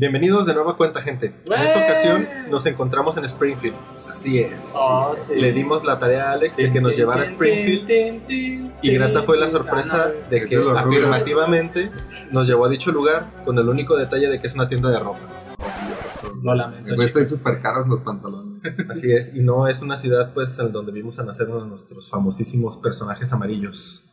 Bienvenidos de nueva cuenta, gente. En esta ocasión nos encontramos en Springfield. Así es. Oh, sí. Le dimos la tarea a Alex de que nos llevara a Springfield y grata fue la sorpresa de Ese que afirmativamente nos llevó a dicho lugar con el único detalle de que es una tienda de ropa. Lo lamento. Chicos. súper caros los pantalones. Así es, y no es una ciudad pues en donde vimos a nacer uno de nuestros famosísimos personajes amarillos.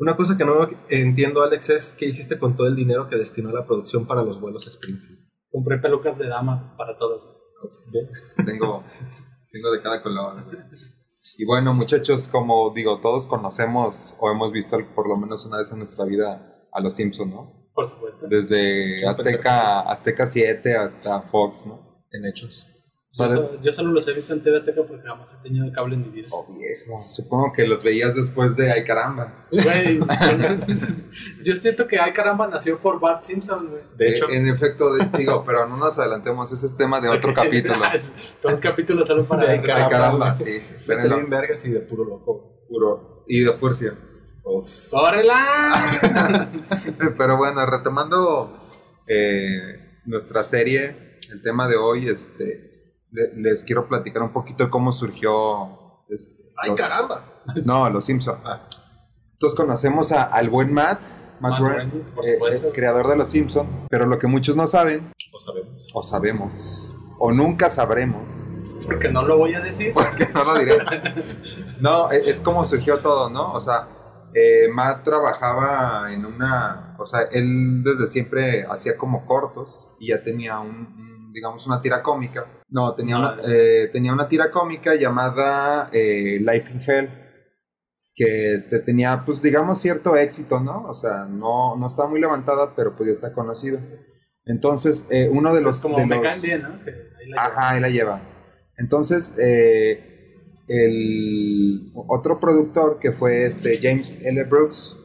Una cosa que no entiendo, Alex, es qué hiciste con todo el dinero que destinó a la producción para los vuelos a Springfield. Compré pelucas de dama para todos. Tengo, tengo de cada color. Y bueno, muchachos, como digo, todos conocemos o hemos visto por lo menos una vez en nuestra vida a los Simpsons, ¿no? Por supuesto. Desde Azteca, Azteca 7 hasta Fox, ¿no? En hechos. Yo, de- so- yo solo los he visto en TV Azteca porque jamás he tenido cable en mi vida. Oh, viejo. Supongo que los veías después de Ay caramba. Güey, yo siento que Ay Caramba nació por Bart Simpson, güey. De hecho, en efecto, de- digo, pero no nos adelantemos, ese es tema de otro capítulo. Todo el capítulo solo para De Ay Ay caramba, caramba, güey. sí, está espérenlo. bien vergas y de puro loco. Puro. Y de furcia. Uf. ¡Córrela! Pero bueno, retomando eh, nuestra serie, el tema de hoy, este, le- les quiero platicar un poquito de cómo surgió. este, ¡Ay, los- caramba! No, los Simpson. Ah. Todos conocemos a- al buen Matt, Matt, Matt por eh, supuesto. el creador de los Simpson. Pero lo que muchos no saben, Lo sabemos. o sabemos, o nunca sabremos, Porque no lo voy a decir. porque no lo diré. No, e- es como surgió todo, ¿no? O sea, eh, Matt trabajaba en una, o sea, él desde siempre hacía como cortos y ya tenía un, un, digamos, una tira cómica. No, tenía, No, una, eh, tenía una tira cómica llamada eh, Life in Hell, que este, tenía, pues, digamos, cierto éxito, ¿no? O sea, no, no estaba muy levantada, pero pues ya está conocido. Entonces, eh, uno de los... Pues como de me los- bien, ¿no? Que ahí la Ajá, ahí la lleva. Entonces, el otro productor que fue este James L. Brooks,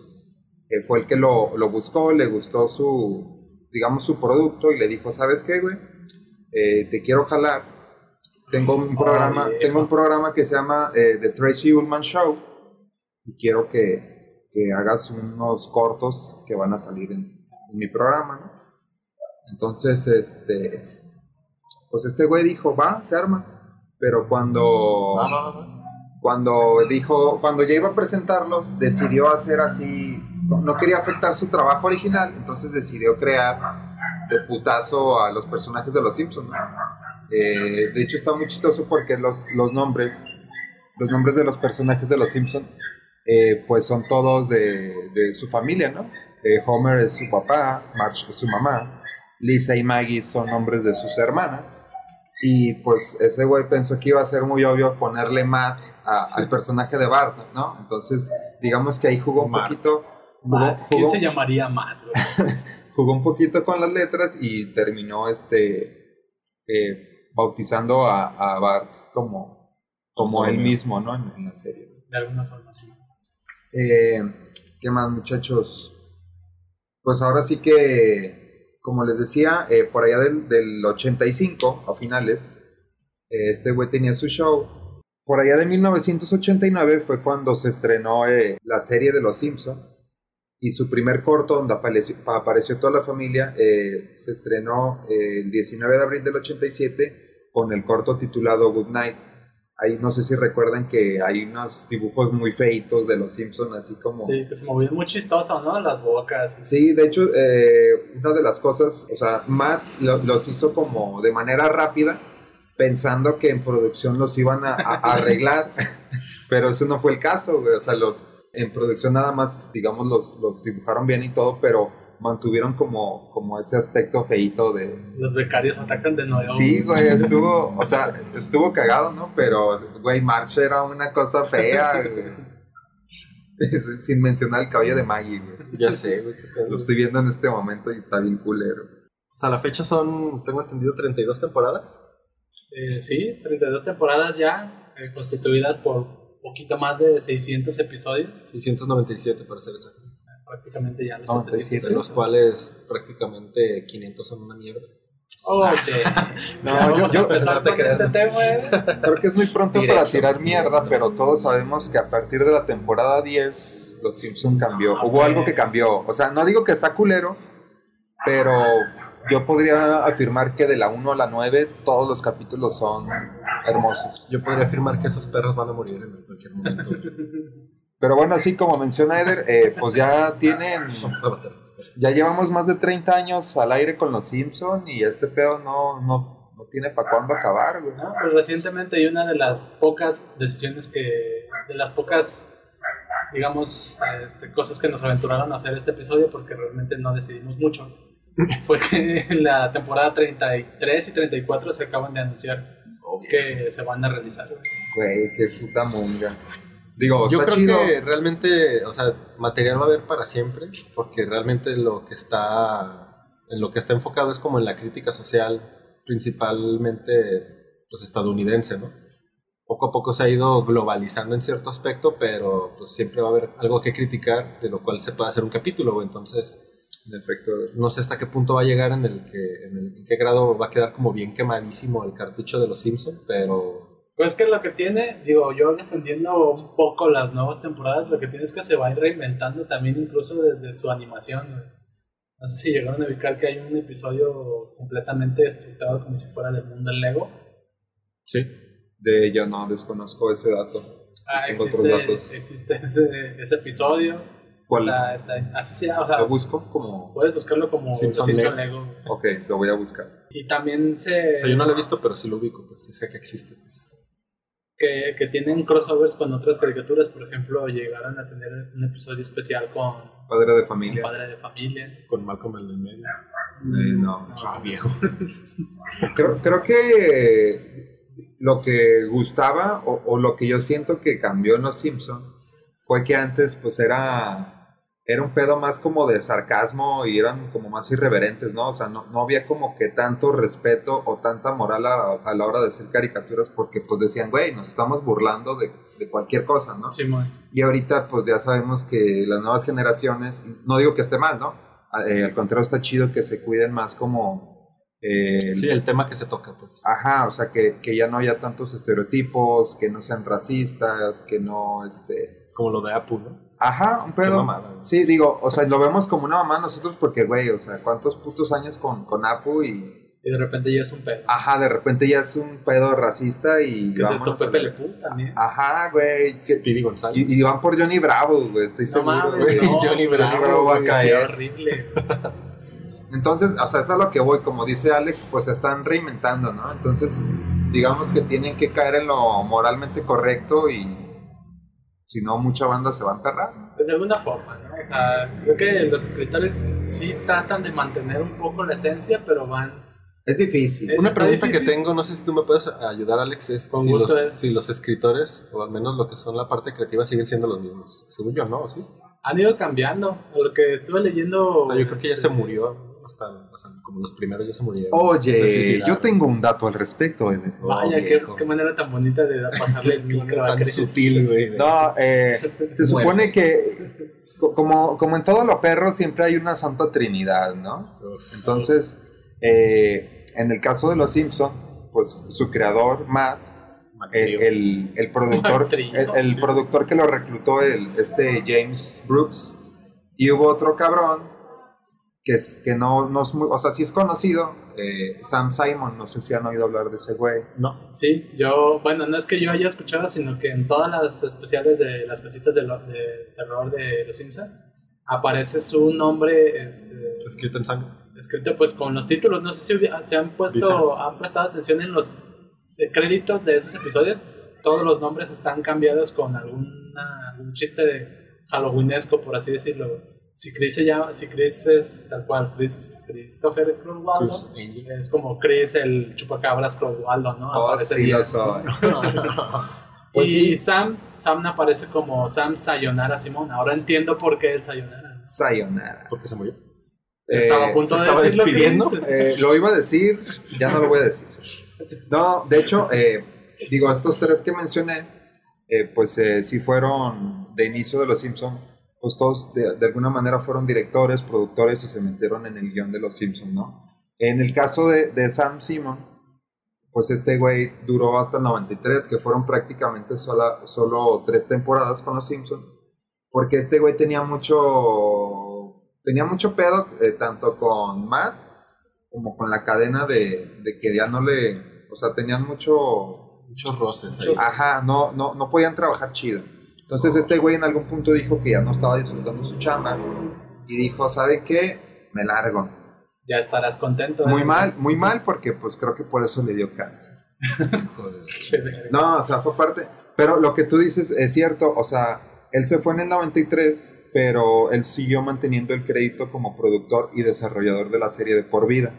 fue el que lo, lo buscó, le gustó su, digamos, su producto y le dijo, ¿sabes qué, güey? Eh, te quiero jalar. Tengo un programa, viejo. tengo un programa que se llama eh, The Tracy Ullman Show y quiero que, que hagas unos cortos que van a salir en, en mi programa, ¿no? Entonces, este, pues este güey dijo, va, se arma. Pero cuando, No, no, no, no. cuando dijo, cuando ya iba a presentarlos, decidió hacer así, no quería afectar su trabajo original, entonces decidió crear de putazo a los personajes de los Simpsons. Eh, de hecho está muy chistoso porque los, los nombres, los nombres de los personajes de los Simpsons, eh, pues son todos de, de su familia, ¿no? Eh, Homer es su papá, Marge es su mamá, Lisa y Maggie son nombres de sus hermanas. Y pues ese güey pensó que iba a ser muy obvio ponerle Matt a- al personaje de Bart, ¿no? Entonces, digamos que ahí jugó un Mart. poquito. Jugó, Matt. ¿Quién jugó- se llamaría Matt? jugó un poquito con las letras y terminó este eh, bautizando a, a Bart como, como él mismo, ¿no? En, en la serie. De alguna forma, sí. Eh, ¿Qué más, muchachos? Pues ahora sí que, como les decía, eh, por allá del, del 85, a finales, eh, este güey tenía su show. Por allá de 1989 fue cuando se estrenó la serie de Los Simpson y su primer corto donde apareció, apareció toda la familia eh, se estrenó eh, el 19 de abril del 87 con el corto titulado Good Night. Ahí no sé si recuerdan que hay unos dibujos muy feitos de los Simpsons, así como... Sí, que se movían muy chistosos, ¿no? Las bocas. Sí, de hecho, eh, una de las cosas, o sea, Matt lo- los hizo como de manera rápida, pensando que en producción los iban a, a- a arreglar, pero eso no fue el caso, güey. O sea, los en producción nada más, digamos, los, los dibujaron bien y todo, pero mantuvieron como, como ese aspecto feito de... Los becarios atacan de nuevo. Sí, güey, estuvo, o sea, estuvo cagado, ¿no? Pero, güey, March era una cosa fea, güey. Sin mencionar el cabello de Maggie, güey. Ya sé, güey. Lo estoy viendo en este momento y está bien culero. O sea, la fecha son, tengo entendido, 32 temporadas. Eh, sí, 32 temporadas ya, eh, constituidas por poquito más de 600 episodios. 697 para ser exacto. Prácticamente ya los 97, 700. De los cuales prácticamente 500 son una mierda. Oye, No, ya vamos yo- a yo- empezar no te con este tema. ¿eh? Creo que es muy pronto Directo, para tirar mierda, directo. pero todos sabemos que a partir de la temporada 10, Los Simpson cambió. Ah, Hubo ok. algo que cambió. O sea, no digo que está culero, pero yo podría afirmar que de la 1 a la 9 todos los capítulos son hermosos. Yo podría afirmar que esos perros van a morir en cualquier momento. Pero bueno, así como menciona Eder, eh, pues ya tienen, ya llevamos más de 30 años al aire con Los Simpson y este pedo no, no, no tiene para cuándo acabar, güey. No, pues recientemente y una de las pocas decisiones que, de las pocas, digamos, este, cosas que nos aventuraron a hacer este episodio, porque realmente no decidimos mucho, fue que en la temporada 33 y 34 se acaban de anunciar que se van a realizar. Güey, qué puta monga. Digo, Yo está creo chido. que realmente, o sea, material va a haber para siempre, porque realmente lo que está, en lo que está enfocado es como en la crítica social, principalmente, pues estadounidense, ¿no? Poco a poco se ha ido globalizando en cierto aspecto, pero pues siempre va a haber algo que criticar, de lo cual se puede hacer un capítulo, entonces En efecto, no sé hasta qué punto va a llegar en el que, en, el- en qué grado va a quedar como bien quemadísimo el cartucho de los Simpsons, pero Pues que lo que tiene, digo, yo defendiendo un poco las nuevas temporadas, lo que tiene es que se va a ir reinventando también incluso desde su animación. güey. No sé si llegaron a ubicar que hay un episodio completamente estructurado como si fuera del mundo del Lego. sí. de ella no desconozco ese dato. Ah, existe, existe ese, ese episodio. ¿Cuál? Está, está- así sea, o sea, Lo busco como. puedes buscarlo como Simpson Simpson, Lego. Lego. Ok, lo voy a buscar. Y también se... O sea, yo no lo he visto, pero sí lo ubico, pues sí sé que existe. Pues. que, que tienen crossovers con otras caricaturas, por ejemplo, llegaron a tener un episodio especial con Padre de familia. padre de familia. Con Malcolm el del medio. Eh, no. Ah, viejo. Creo, creo que lo que gustaba o, o lo que yo siento que cambió en Los Simpson fue que antes pues era, era un pedo más como de sarcasmo y eran como más irreverentes, ¿no? O sea, no, no había como que tanto respeto o tanta moral a, a la hora de hacer caricaturas porque pues decían, güey, nos estamos burlando de, de cualquier cosa, ¿no? Simón. Y ahorita pues ya sabemos que las nuevas generaciones, no digo que esté mal, ¿no? Eh, al contrario está chido que se cuiden más como... eh, Sí, el tema que se toca, pues. Ajá, o sea, que, que ya no haya tantos estereotipos, que no sean racistas, que no, este... Como lo de Apu, ¿no? Ajá, un Qué pedo. mamada, güey. Sí, digo, o sea, lo vemos como una mamá nosotros porque, güey, o sea, cuántos putos años con, con Apu y... Y de repente ya es un pedo. Ajá, de repente ya es un pedo racista y... ¿Qué es esto? Pepe Le Pew también. Ajá, güey. Speedy González. Y, y van por Johnny Bravo, güey, estoy no seguro, mames, güey. no, Johnny Bravo, Bravo va a caer. horrible. Entonces, o sea, es a lo que voy, como dice Alex, pues se están reinventando, ¿no? Entonces, digamos que tienen que caer en lo moralmente correcto y si no, mucha banda se va a enterrar. Pues de alguna forma, ¿no? O sea, creo que los escritores sí tratan de mantener un poco la esencia, pero van... Es difícil. Eh, Una Está pregunta que tengo, no sé si tú me puedes ayudar, Alex, es si, los, eh. si los escritores, o al menos lo que son la parte creativa, siguen siendo los mismos. Según yo, ¿no? ¿O ¿Sí? Han ido cambiando. Lo que estuve leyendo... No, yo creo que ya este, se murió. Hasta, sea, como los primeros ya se murieron. Oye, yo tengo un dato al respecto, Eder. Oh, Vaya, qué, qué manera tan bonita de pasarle el micro a tan sutil, güey. No, eh, se supone que, co- como, como en todo lo perro, siempre hay una santa trinidad, ¿no? Uf. Entonces, eh, en el caso de Los Simpson, pues su creador, Matt, el, el- el productor, el, el sí. productor que lo reclutó, el, este James Brooks, y hubo otro cabrón que, es, que no, no es muy, o sea, sí es conocido, eh, Sam Simon, no sé si han oído hablar de ese güey. No. Sí, yo, bueno, no es que yo haya escuchado, sino que en todas las especiales de las casitas de, lo- de terror de Los Simpson aparece su nombre este, Escrito en sangre. escrito pues con los títulos. No sé si se han puesto, han prestado atención en los eh, créditos de esos episodios. Todos los nombres están cambiados con alguna, algún chiste de Halloweenesco, por así decirlo. Si Chris se llama, si Chris es tal cual, Chris, Christopher Cruz Angel. es como Chris el chupacabras Cruzwaldo, ¿no? Oh, Aparece sí bien. lo soy. Pues y sí. Sam, Sam aparece como Sam Sayonara Simón. Ahora entiendo por qué el Sayonara. Sayonara. ¿Por qué se murió? Estaba a Eh, punto ¿se de estaba decirlo, despidiendo? Chris. Eh, lo iba a decir, ya no lo voy a decir. No, de hecho, eh, digo, estos tres que mencioné, eh, pues eh, sí fueron de inicio de Los Simpson, pues todos de, de alguna manera fueron directores, productores y se metieron en el guion de Los Simpson, ¿no? En el caso de, de Sam Simon, pues este güey duró hasta el 93, que fueron prácticamente sola- solo tres temporadas con Los Simpson, porque este güey tenía mucho, tenía mucho pedo, eh, tanto con Matt como con la cadena de, de que ya no le, o sea, tenían mucho, Muchos roces ahí. Ajá, no, no, no podían trabajar chido. Entonces este güey en algún punto dijo que ya no estaba disfrutando su chamba y dijo, ¿sabe qué? Me largo. Ya estarás contento. Muy ¿eh? mal, muy mal porque pues creo que por eso le dio cáncer. Joder. No, o sea, fue parte. Pero lo que tú dices es cierto, o sea, él se fue en el 93, pero él siguió manteniendo el crédito como productor y desarrollador de la serie de por vida.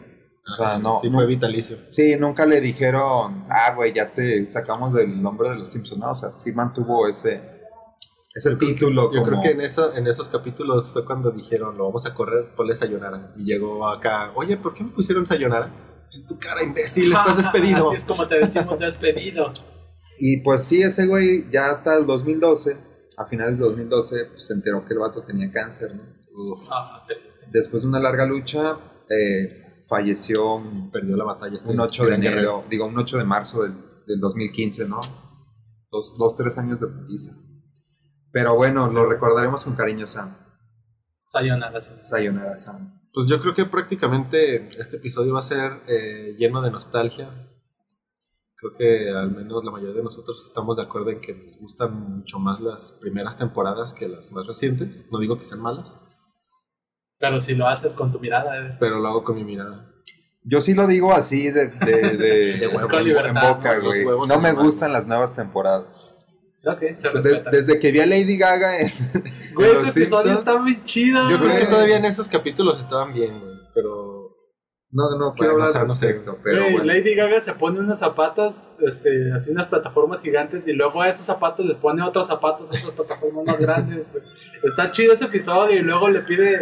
O sea, no, Sí, no- fue vitalicio. Sí, nunca le dijeron, ah, güey, ya te sacamos del nombre de los Simpsons, ¿no? O sea, sí mantuvo ese, ese título. Yo como- creo que en, eso, en esos capítulos fue cuando dijeron, lo vamos a correr, ponle Sayonara. Y llegó acá, oye, ¿por qué me pusieron Sayonara? En tu cara, imbécil, estás despedido. Así es como te decimos despedido. Y pues sí, ese güey ya hasta el 2012, a finales del 2012, pues, se enteró que el vato tenía cáncer, ¿no? Uf, Ah, triste. Después de una larga lucha, eh, falleció perdió la batalla. este un 8 de guerrero. enero, digo, un 8 de marzo del, del 2015, ¿no? Dos, dos, tres años de putiza. Pero bueno, lo recordaremos con cariño, Sam. Sayonara. sí. Sayonara, Sam. Pues yo creo que prácticamente este episodio va a ser eh, lleno de nostalgia. Creo que al menos la mayoría de nosotros estamos de acuerdo en que nos gustan mucho más las primeras temporadas que las más recientes. No digo que sean malas, Pero si lo haces con tu mirada, eh. pero lo hago con mi mirada. Yo sí lo digo así de, de, de- De huevos. En boca, ¿no? güey. No me gustan las nuevas temporadas. Se De- desde que vi a Lady Gaga en, Güey, en ese episodio está muy chido. Yo creo que todavía en esos capítulos estaban bien, güey, pero No, no quiero hablar al no sé. respecto, pero Güey, bueno. Lady Gaga se pone unos zapatos, este, así unas plataformas gigantes y luego a esos zapatos les pone otros zapatos, otras plataformas más grandes. güey. Está chido ese episodio y luego le pide,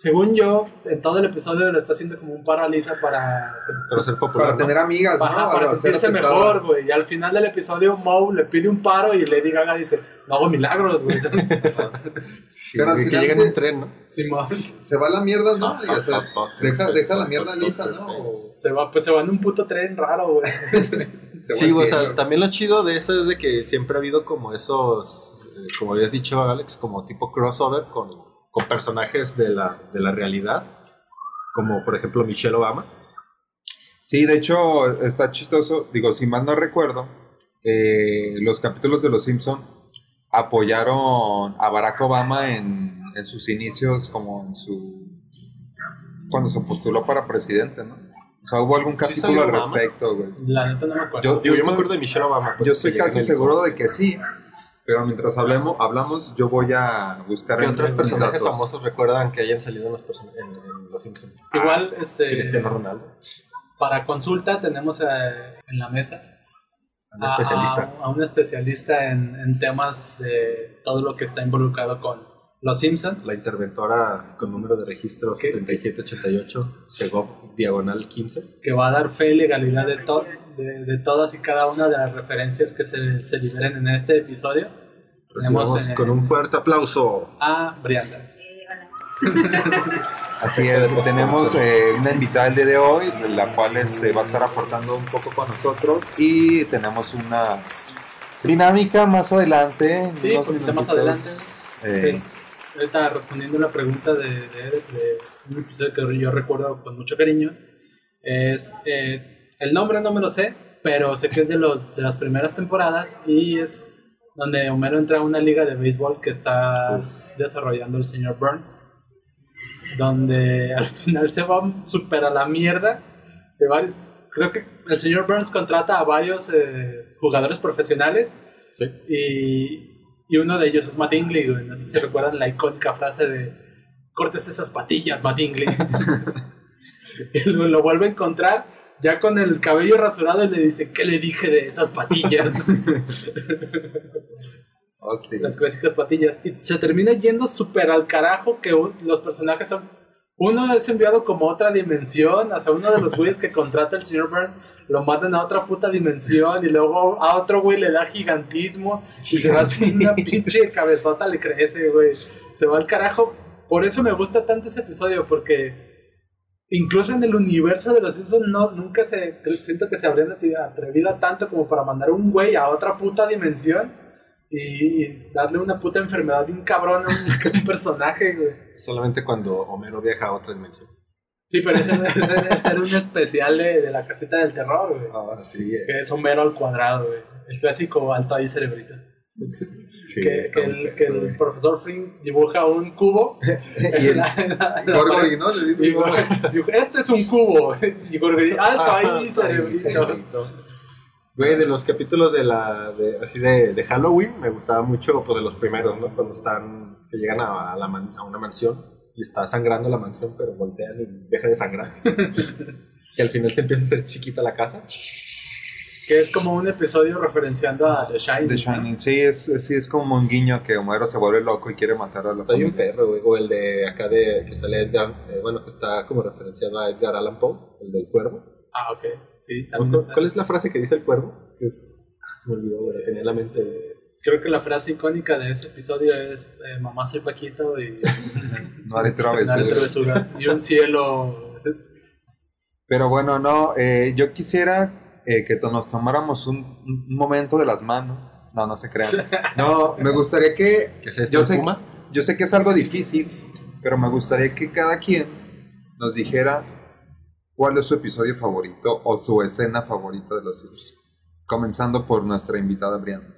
según yo, en todo el episodio le está haciendo como un paraliza para, para ser popular. Para ¿no? tener amigas, ¿no? Para sentirse mejor, güey. Y al final del episodio Moe le pide un paro y Lady Gaga dice, no hago milagros, güey. Sí, Pero al güey, que final llega en se- un tren, ¿no? Simón. Se va a la mierda, ¿no? Y, o sea, Ah, ah, deja, la mierda lisa. ¿no? O- Se va, pues se va en un puto tren raro, güey. se Sí, o sea, también lo chido de eso es de que siempre ha habido como esos, eh, como habías dicho Alex, como tipo crossover con, con personajes de la, de la realidad, como por ejemplo Michelle Obama. Sí, de hecho, está chistoso. Digo, si mal no recuerdo, eh, los capítulos de Los Simpson apoyaron a Barack Obama en, en sus inicios, como en su. cuando se postuló para presidente, ¿no? O sea, hubo algún ¿Sí capítulo al respecto, güey. La neta no me acuerdo. Yo- yo estoy- me acuerdo de Michelle Obama. pues, Yo estoy casi seguro de que sí, pero mientras hablemos, hablamos, yo voy a buscar ¿Qué en otros personajes datos. famosos recuerdan que hayan salido en los, en, en Los Simpsons? Igual, este, Cristiano Ronaldo, para consulta tenemos eh, en la mesa un a, especialista. a- a un especialista en, en temas de todo lo que está involucrado con Los Simpson. La interventora con número de registro ¿Qué? 7788, Segov diagonal 15. que va a dar fe y legalidad de, to- de, de todas y cada una de las referencias que se, se liberen en este episodio. Tenemos Recibamos eh, con un fuerte aplauso. a Brianda. Así es, tenemos eh, una invitada el día de hoy, la cual este, va a estar aportando un poco con nosotros y tenemos una dinámica más adelante. Sí, unos poquito más minutitos, eh. Ahorita respondiendo la pregunta de, de, de un episodio que yo recuerdo con mucho cariño, es eh, el nombre no me lo sé, pero sé que es de los de las primeras temporadas y es donde Homero entra a una liga de béisbol que está desarrollando el señor Burns, donde al final se va súper a la mierda de varios. Creo que el señor Burns contrata a varios eh, jugadores profesionales Sí. y, y uno de ellos es Matt Dingley, güey. No sé si recuerdan la icónica frase de cortes esas patillas, Matt Dingley. y lo, lo vuelve a encontrar ya con el cabello rasurado y le dice, ¿qué le dije de esas patillas? Oh, sí. Las clásicas patillas. Y se termina yendo súper al carajo que un- los personajes son... Uno es enviado como a otra dimensión, hacia uno de los güeyes que contrata el señor Burns, lo mandan a otra puta dimensión y luego a otro güey le da gigantismo y se va así una pinche cabezota le crece, güey. Se va al carajo. Por eso me gusta tanto ese episodio, porque incluso en el universo de los Simpsons no, nunca se siento que se habrían atrevido a tanto como para mandar un güey a otra puta dimensión y, y darle una puta enfermedad bien cabrona a un, un personaje, güey. Solamente cuando Homero viaja a otra dimensión. Sí, pero ese, ese, ese era un especial de, de la casita del terror, güey. Ah, sí. Que es Homero al cuadrado, güey. El clásico alto ahí cerebrita. Sí, que, que el, que el profesor Frink dibuja un cubo. Y el la- la- la Gorgory, pared. ¿no? Le dice, digo, este es un cubo. Y Gorgory, alto Ajá, ahí, cerebrito. Güey, de los capítulos de la de, así de, de Halloween me gustaba mucho pues de los primeros, ¿no? Cuando están que llegan a, a la man- a una mansión y está sangrando la mansión, pero voltean y deja de sangrar. que al final se empieza a hacer chiquita la casa. Que es como un episodio referenciando a The Shining. The Shining, sí, es, es- sí, es como un guiño que Homero se vuelve loco y quiere matar a la Está familia. perro, güey. O el de acá de que sale Edgar, eh, bueno, que está como referenciado a Edgar Allan Poe, el del cuervo. Ah, ok. Sí, también ¿Cuál, está. cuál es la frase que dice el cuervo? Que es, ah, se me olvidó, güey, la tenía en la mente. Creo que la frase icónica de ese episodio es eh, Mamá soy Paquito y No haré Nada de travesuras. travesuras. Y un cielo. Pero bueno, no, eh, yo quisiera eh, que nos tomáramos un, un momento de las manos. No, no se crean. No, me gustaría que ¿Qué es esto? Yo sé-. Yo sé que es algo difícil, pero me gustaría que cada quien nos dijera cuál es su episodio favorito o su escena favorita de los Simpsons. Comenzando por nuestra invitada Brianna.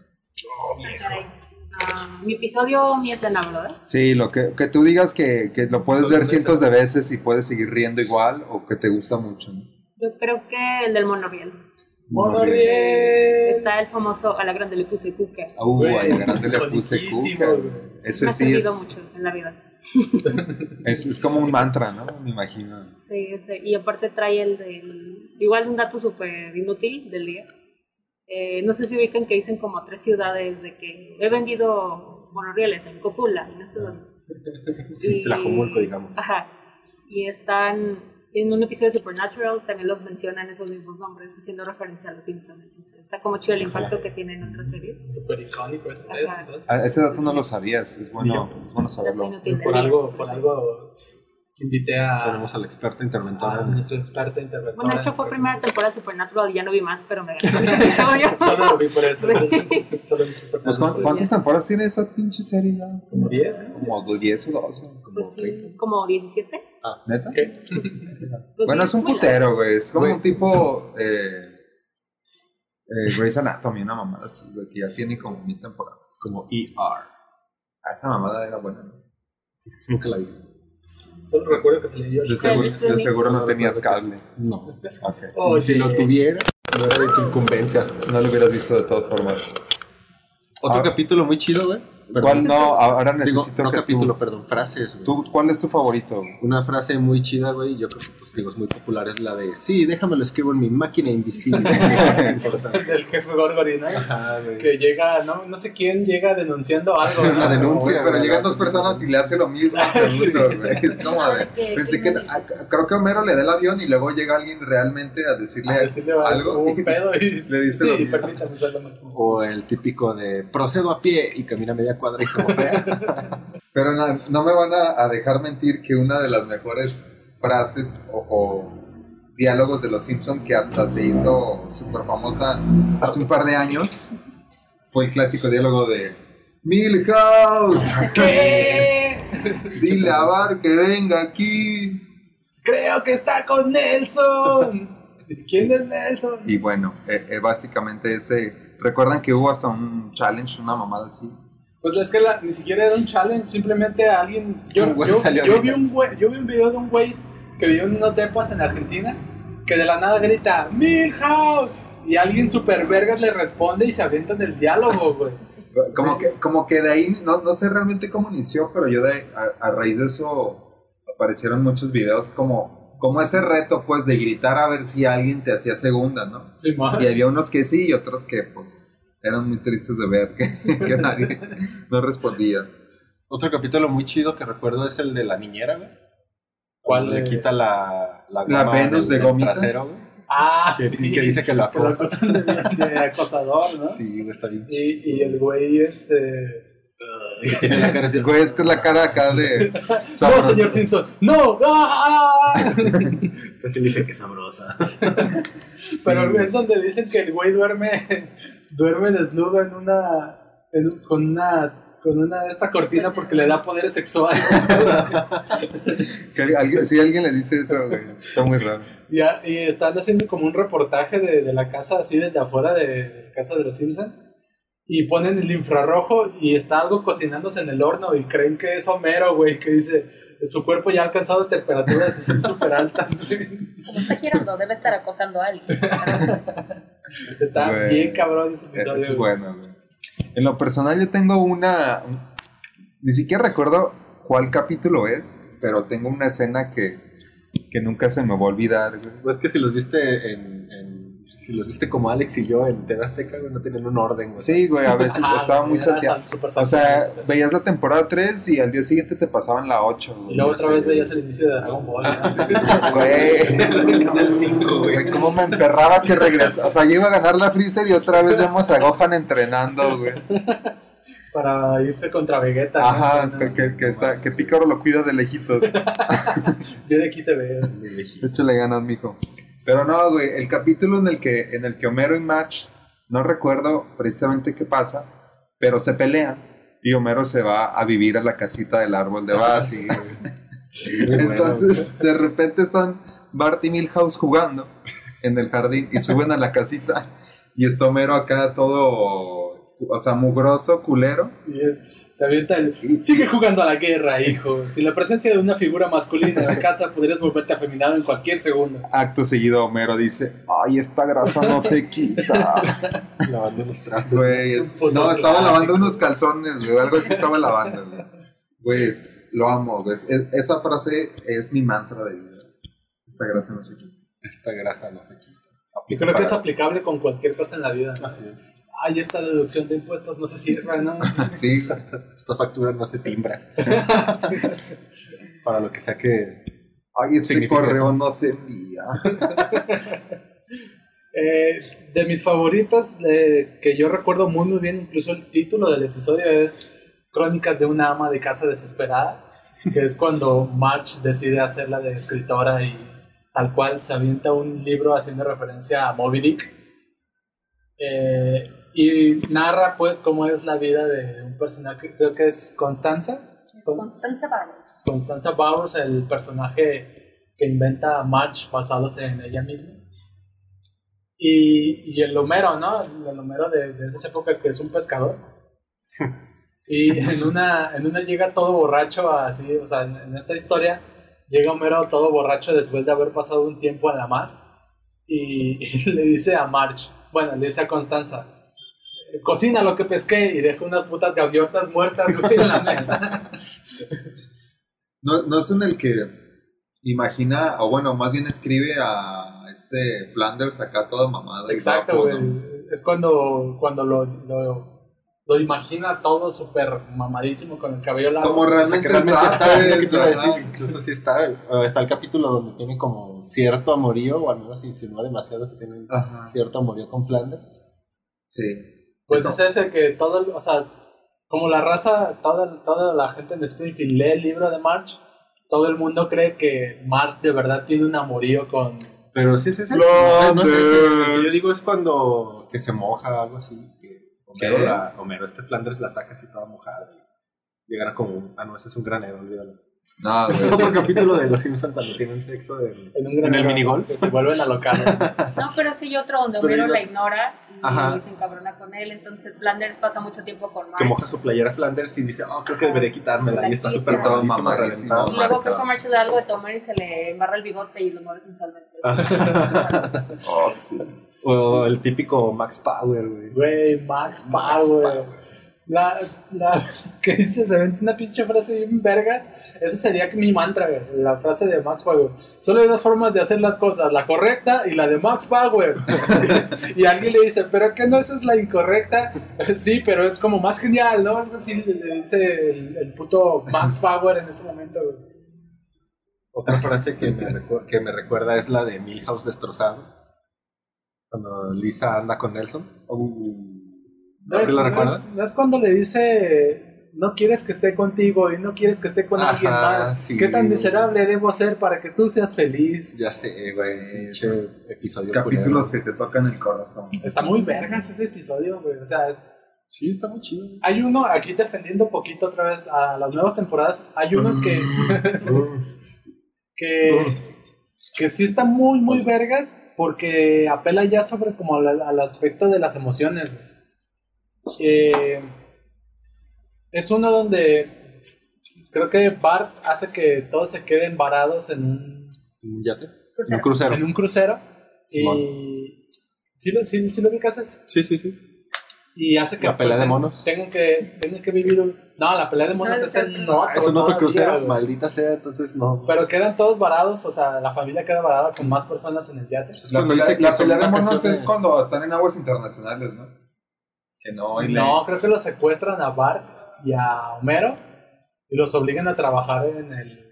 Ah, mi episodio, mi escena, ¿verdad? Sí, lo que, que tú digas que, que lo puedes ver cientos de veces y puedes seguir riendo igual o que te gusta mucho. ¿no? Yo creo que el del monorriel. ¡Monorriel! Está el famoso a la grande le puse cuca. Uh, Güey, ahí grande le puse cuca. Ese Me ha sí es, servido mucho en la vida. es, es como un mantra, ¿no? Me imagino. Sí, ese. Y aparte trae el del. Igual un dato súper inútil del día. Eh, no sé si ubican que dicen como tres ciudades de que he vendido monorrieles en Cocula, en ese lugar. Y- Tlajomulco, digamos. Ajá. Y están en un episodio de Supernatural también los mencionan esos mismos nombres, haciendo referencia a los Simpsons. Entonces, está como chido el impacto que tienen en otras series. Súper icónico ese Ajá. entonces. Ah, ese dato no lo sabías, es bueno, es bueno Dato saberlo. del Por algo, por algo invité a, Tenemos a la experta a interventora. nuestra experta interventora. Bueno, de hecho fue primera temporada de Supernatural y ya no vi más, pero me ganó ese episodio. Solo lo vi por eso. Sí. Solo vi Supernatural. Pues, ¿cuán- ¿Cuántas temporadas tiene esa pinche serie ya? ¿Como 10? ¿eh? Como 10 o 12. Como Pues 30. sí, como 17. ¿Neta? ¿Qué? Pues bueno, sí, es un putero, güey. Es como un tipo. Eh, eh, Grey's Anatomy, una mamada así, güey, que ya tiene como mil temporadas. Como ER. Ah, esa mamada era buena. ¿no? Nunca la vi. Solo recuerdo que se le dio De seguro, de seguro no tenías cable. No. Ok. Oh, si sí. lo tuviera, no era de tu incumbencia. No lo hubieras visto de todas formas. Otro Ah. capítulo muy chido, güey. ¿Cuál no? Ahora Digo, necesito no que capítulo, tú, perdón, frases, güey. tú- ¿Cuál es tu favorito? Una frase muy chida, güey, yo creo que, pues, digo, es muy popular, es la de, sí, déjamelo escribo en mi máquina invisible. Del jefe Gorgory, ¿no? Ajá, güey. Que llega, no, no sé quién llega denunciando algo. ¿no? La denuncia, pero güey, llegan dos personas y le hace lo mismo al segundo, güey. Es como de. Que- Pensé que. ah, creo que Homero le da el avión y luego llega alguien realmente a decirle, A decirle algo. un pedo y Le dice lo sí, mismo. permítame usarlo más. O el típico de, procedo a pie y camina media cuadra y se bofea. Pero no, no me van a, a dejar mentir que una de las mejores frases o, o diálogos de Los Simpson que hasta se hizo súper famosa hace un par de años fue el clásico diálogo de Milhouse, ¿Qué? dile a Bar que venga aquí. Creo que está con Nelson. ¿Quién es Nelson? Y bueno, eh, eh, básicamente ese... ¿Recuerdan que hubo hasta un challenge, una mamada así? Pues es que la- ni siquiera era un challenge, simplemente alguien. Yo, vi un güey, yo vi un video de un güey que vivió en unos depas en Argentina que de la nada grita ¡Milhouse! Y alguien super vergas le responde y se avientan el diálogo, güey. Como que, como que de ahí, no, no sé realmente cómo inició, pero yo de, a, a raíz de eso aparecieron muchos videos como como ese reto, pues, de gritar a ver si alguien te hacía segunda, ¿no? Sí, ma. Y había unos que sí y otros que, pues, eran muy tristes de ver que, que nadie no respondía. Otro capítulo muy chido que recuerdo es el de la niñera, güey. ¿Cuál le de- quita la, la, La Venus del- de gomita? trasero, güey. Ah, Que, sí. que dice que lo acosa. de, de acosador, ¿no? Sí, güey, está bien chido. Y, y el güey, este. Y tiene la cara así. Güey, es que es la cara acá de... No, señor Simpson, no. ¡Ah! Pues sí dice que es sabrosa. Pero Sí. es donde dicen que el güey duerme, duerme desnudo en una, en con una, con una de esta cortina porque le da poderes sexuales. Que alguien, si alguien le dice eso, güey, está muy raro. y, a- y están haciendo como un reportaje de, de la casa así desde afuera de, de la casa de los Simpson. Y ponen el infrarrojo y está algo cocinándose en el horno y creen que es Homero, güey, que dice, su cuerpo ya ha alcanzado temperaturas así súper altas. güey". Como está girando, debe estar acosando a alguien. Está Güey. bien cabrón ese episodio. es bueno, güey. En lo personal yo tengo una... un- Ni siquiera recuerdo cuál capítulo es, pero tengo una escena que, que nunca se me va a olvidar, güey. Pues es que si los viste en, en- Si los viste como Alex y yo en TV Azteca, güey, no tenían un orden, güey. Sí, güey, a veces Ah, estaba muy salteado. O sea, veías la temporada 3 y al día siguiente te pasaban la 8. Y luego otra vez veías el inicio de Dragon Ball. ¿no? Güey, Eso me acaba el cinco, güey. güey, cómo me emperraba que regresa. O sea, yo iba a ganar la Freezer y otra vez vemos a Gohan entrenando, güey. Para irse contra Vegeta. ¿no? Ajá, No, que, que, que está, que Pícaro lo cuida de lejitos. Yo de aquí te veo. Échale ganas, mijo. Pero no, güey, el capítulo en el que, en el que Homero y Marge, no recuerdo precisamente qué pasa, pero se pelean y Homero se va a vivir a la casita del árbol de Basi. Entonces, de repente están Bart y Milhouse jugando en el jardín y suben a la casita y está Homero acá todo, o sea, mugroso, culero. Y es, se avienta el. Sigue jugando a la guerra, hijo. Sin la presencia de una figura masculina en la casa, podrías volverte afeminado en cualquier segundo. Acto seguido Homero dice, ay, esta grasa no se quita. Lavando los trastes. Güey, Es no, estaba clásico. lavando unos calzones, güey, algo así estaba lavando, güey. Güey, es- lo amo, güey. Es- esa frase es mi mantra de vida. Esta grasa no se quita. Esta grasa no se quita. Yo creo que es aplicable con cualquier cosa en la vida. ¿no? Así es. Ay, esta deducción de impuestos no se sirve, ¿no? Sí. Esta factura no se timbra. Para lo que sea que. Ay, este correo eso. no se envía. Eh, de mis favoritos, eh, que yo recuerdo muy muy bien, incluso el título del episodio es Crónicas de una ama de casa desesperada, que es cuando Marge decide hacerla de escritora y tal cual se avienta un libro haciendo referencia a Moby Dick. Eh, y narra pues cómo es la vida de un personaje, creo que es Constanza. Constanza Barros. Constanza Bowers, el personaje que inventa Marge basados en ella misma. Y, y el Homero, ¿no? El Homero de, de esas épocas que es un pescador. Y en una, en una llega todo borracho, así, o sea, en, en esta historia llega Homero todo borracho después de haber pasado un tiempo en la mar. Y, y le dice a Marge, bueno, le dice a Constanza, cocina lo que pesqué y deja unas putas gaviotas muertas güey, en la mesa. No, no es en el que imagina, o bueno, más bien escribe a este Flanders acá todo mamado. y Exacto, guapo, güey. ¿no? Es cuando, cuando lo, lo, lo imagina todo súper mamadísimo con el cabello largo. Como O sea, realmente realmente está, está, es que decir, incluso sí está, está el capítulo donde tiene como cierto amorío, o al menos insinúa demasiado que tiene Ajá. cierto amorío con Flanders. Sí. Pues No. es ese que todo, el- o sea, como la raza, toda, toda la gente en Springfield lee el libro de March, todo el mundo cree que March de verdad tiene un amorío con... Pero sí es ese. No, no es ese. El que yo digo es cuando que se moja algo así. Que Homero, la- Homero, este Flanders la saca así toda mojada. Y llegará como un. Ah, no, ese es un granero, olvídalo. No, Es otro capítulo de Los Simpsons cuando tienen sexo. en- En, un ¿En el minigolf? Que se vuelven a locales. No, pero sí hay otro donde Homero la ignora y Ajá. se encabrona con él. Entonces Flanders pasa mucho tiempo con que Marge. moja su playera Flanders y dice, oh, creo que debería quitármela. Y está súper mamadísimo. reventado. Y luego creo que Marge le da algo de tomar y se le embarra el bigote y lo mueve sensualmente. Oh, sí. O el típico Max Power, güey. Güey, Max Max Power. La, la que dice, se vende una pinche frase bien vergas. Esa sería mi mantra, güey, la frase de Max Power. Solo hay dos formas de hacer las cosas, la correcta y la de Max Power. y alguien le dice, ¿pero qué no esa es la incorrecta? sí, pero es como más genial, ¿no? Algo así le, dice el, el puto Max Power en ese momento, güey. Otra frase que me, que me recuerda es la de Milhouse destrozado. Cuando Lisa anda con Nelson. Uh, No ¿Sí es, lo no recuerdas? es- no es cuando le dice, no quieres que esté contigo y no quieres que esté con Ajá, alguien más. sí, ¿Qué tan miserable debo ser para que tú seas feliz? Ya sé, güey. episodio. Capítulos culero. que te tocan el corazón. Está muy vergas ese episodio, güey. O sea, Sí, está muy chido. hay uno, aquí defendiendo un poquito otra vez a las nuevas temporadas, hay uno que, Mm. que, que sí está muy, muy vergas porque apela ya sobre como al, al aspecto de las emociones. güey. Eh, es uno donde creo que Bart hace que todos se queden varados en un, ¿Un yate? Crucero. Un crucero. en un crucero Simón. y ¿sí lo, sí, sí lo ubicas ese? Sí, sí, sí. y hace que La pelea de monos. tengan que tengan que vivir un- no la pelea de monos No, es es en otro. otro, es un otro todavía, crucero. Maldita sea, entonces no. pero quedan todos varados o sea la familia queda varada con más personas en el yate Es La cuando pelea, dice que la pelea de monos es cuando están en aguas internacionales, ¿no? Que no, y le- no creo que los secuestran a Bart y a Homero y los obligan a trabajar en el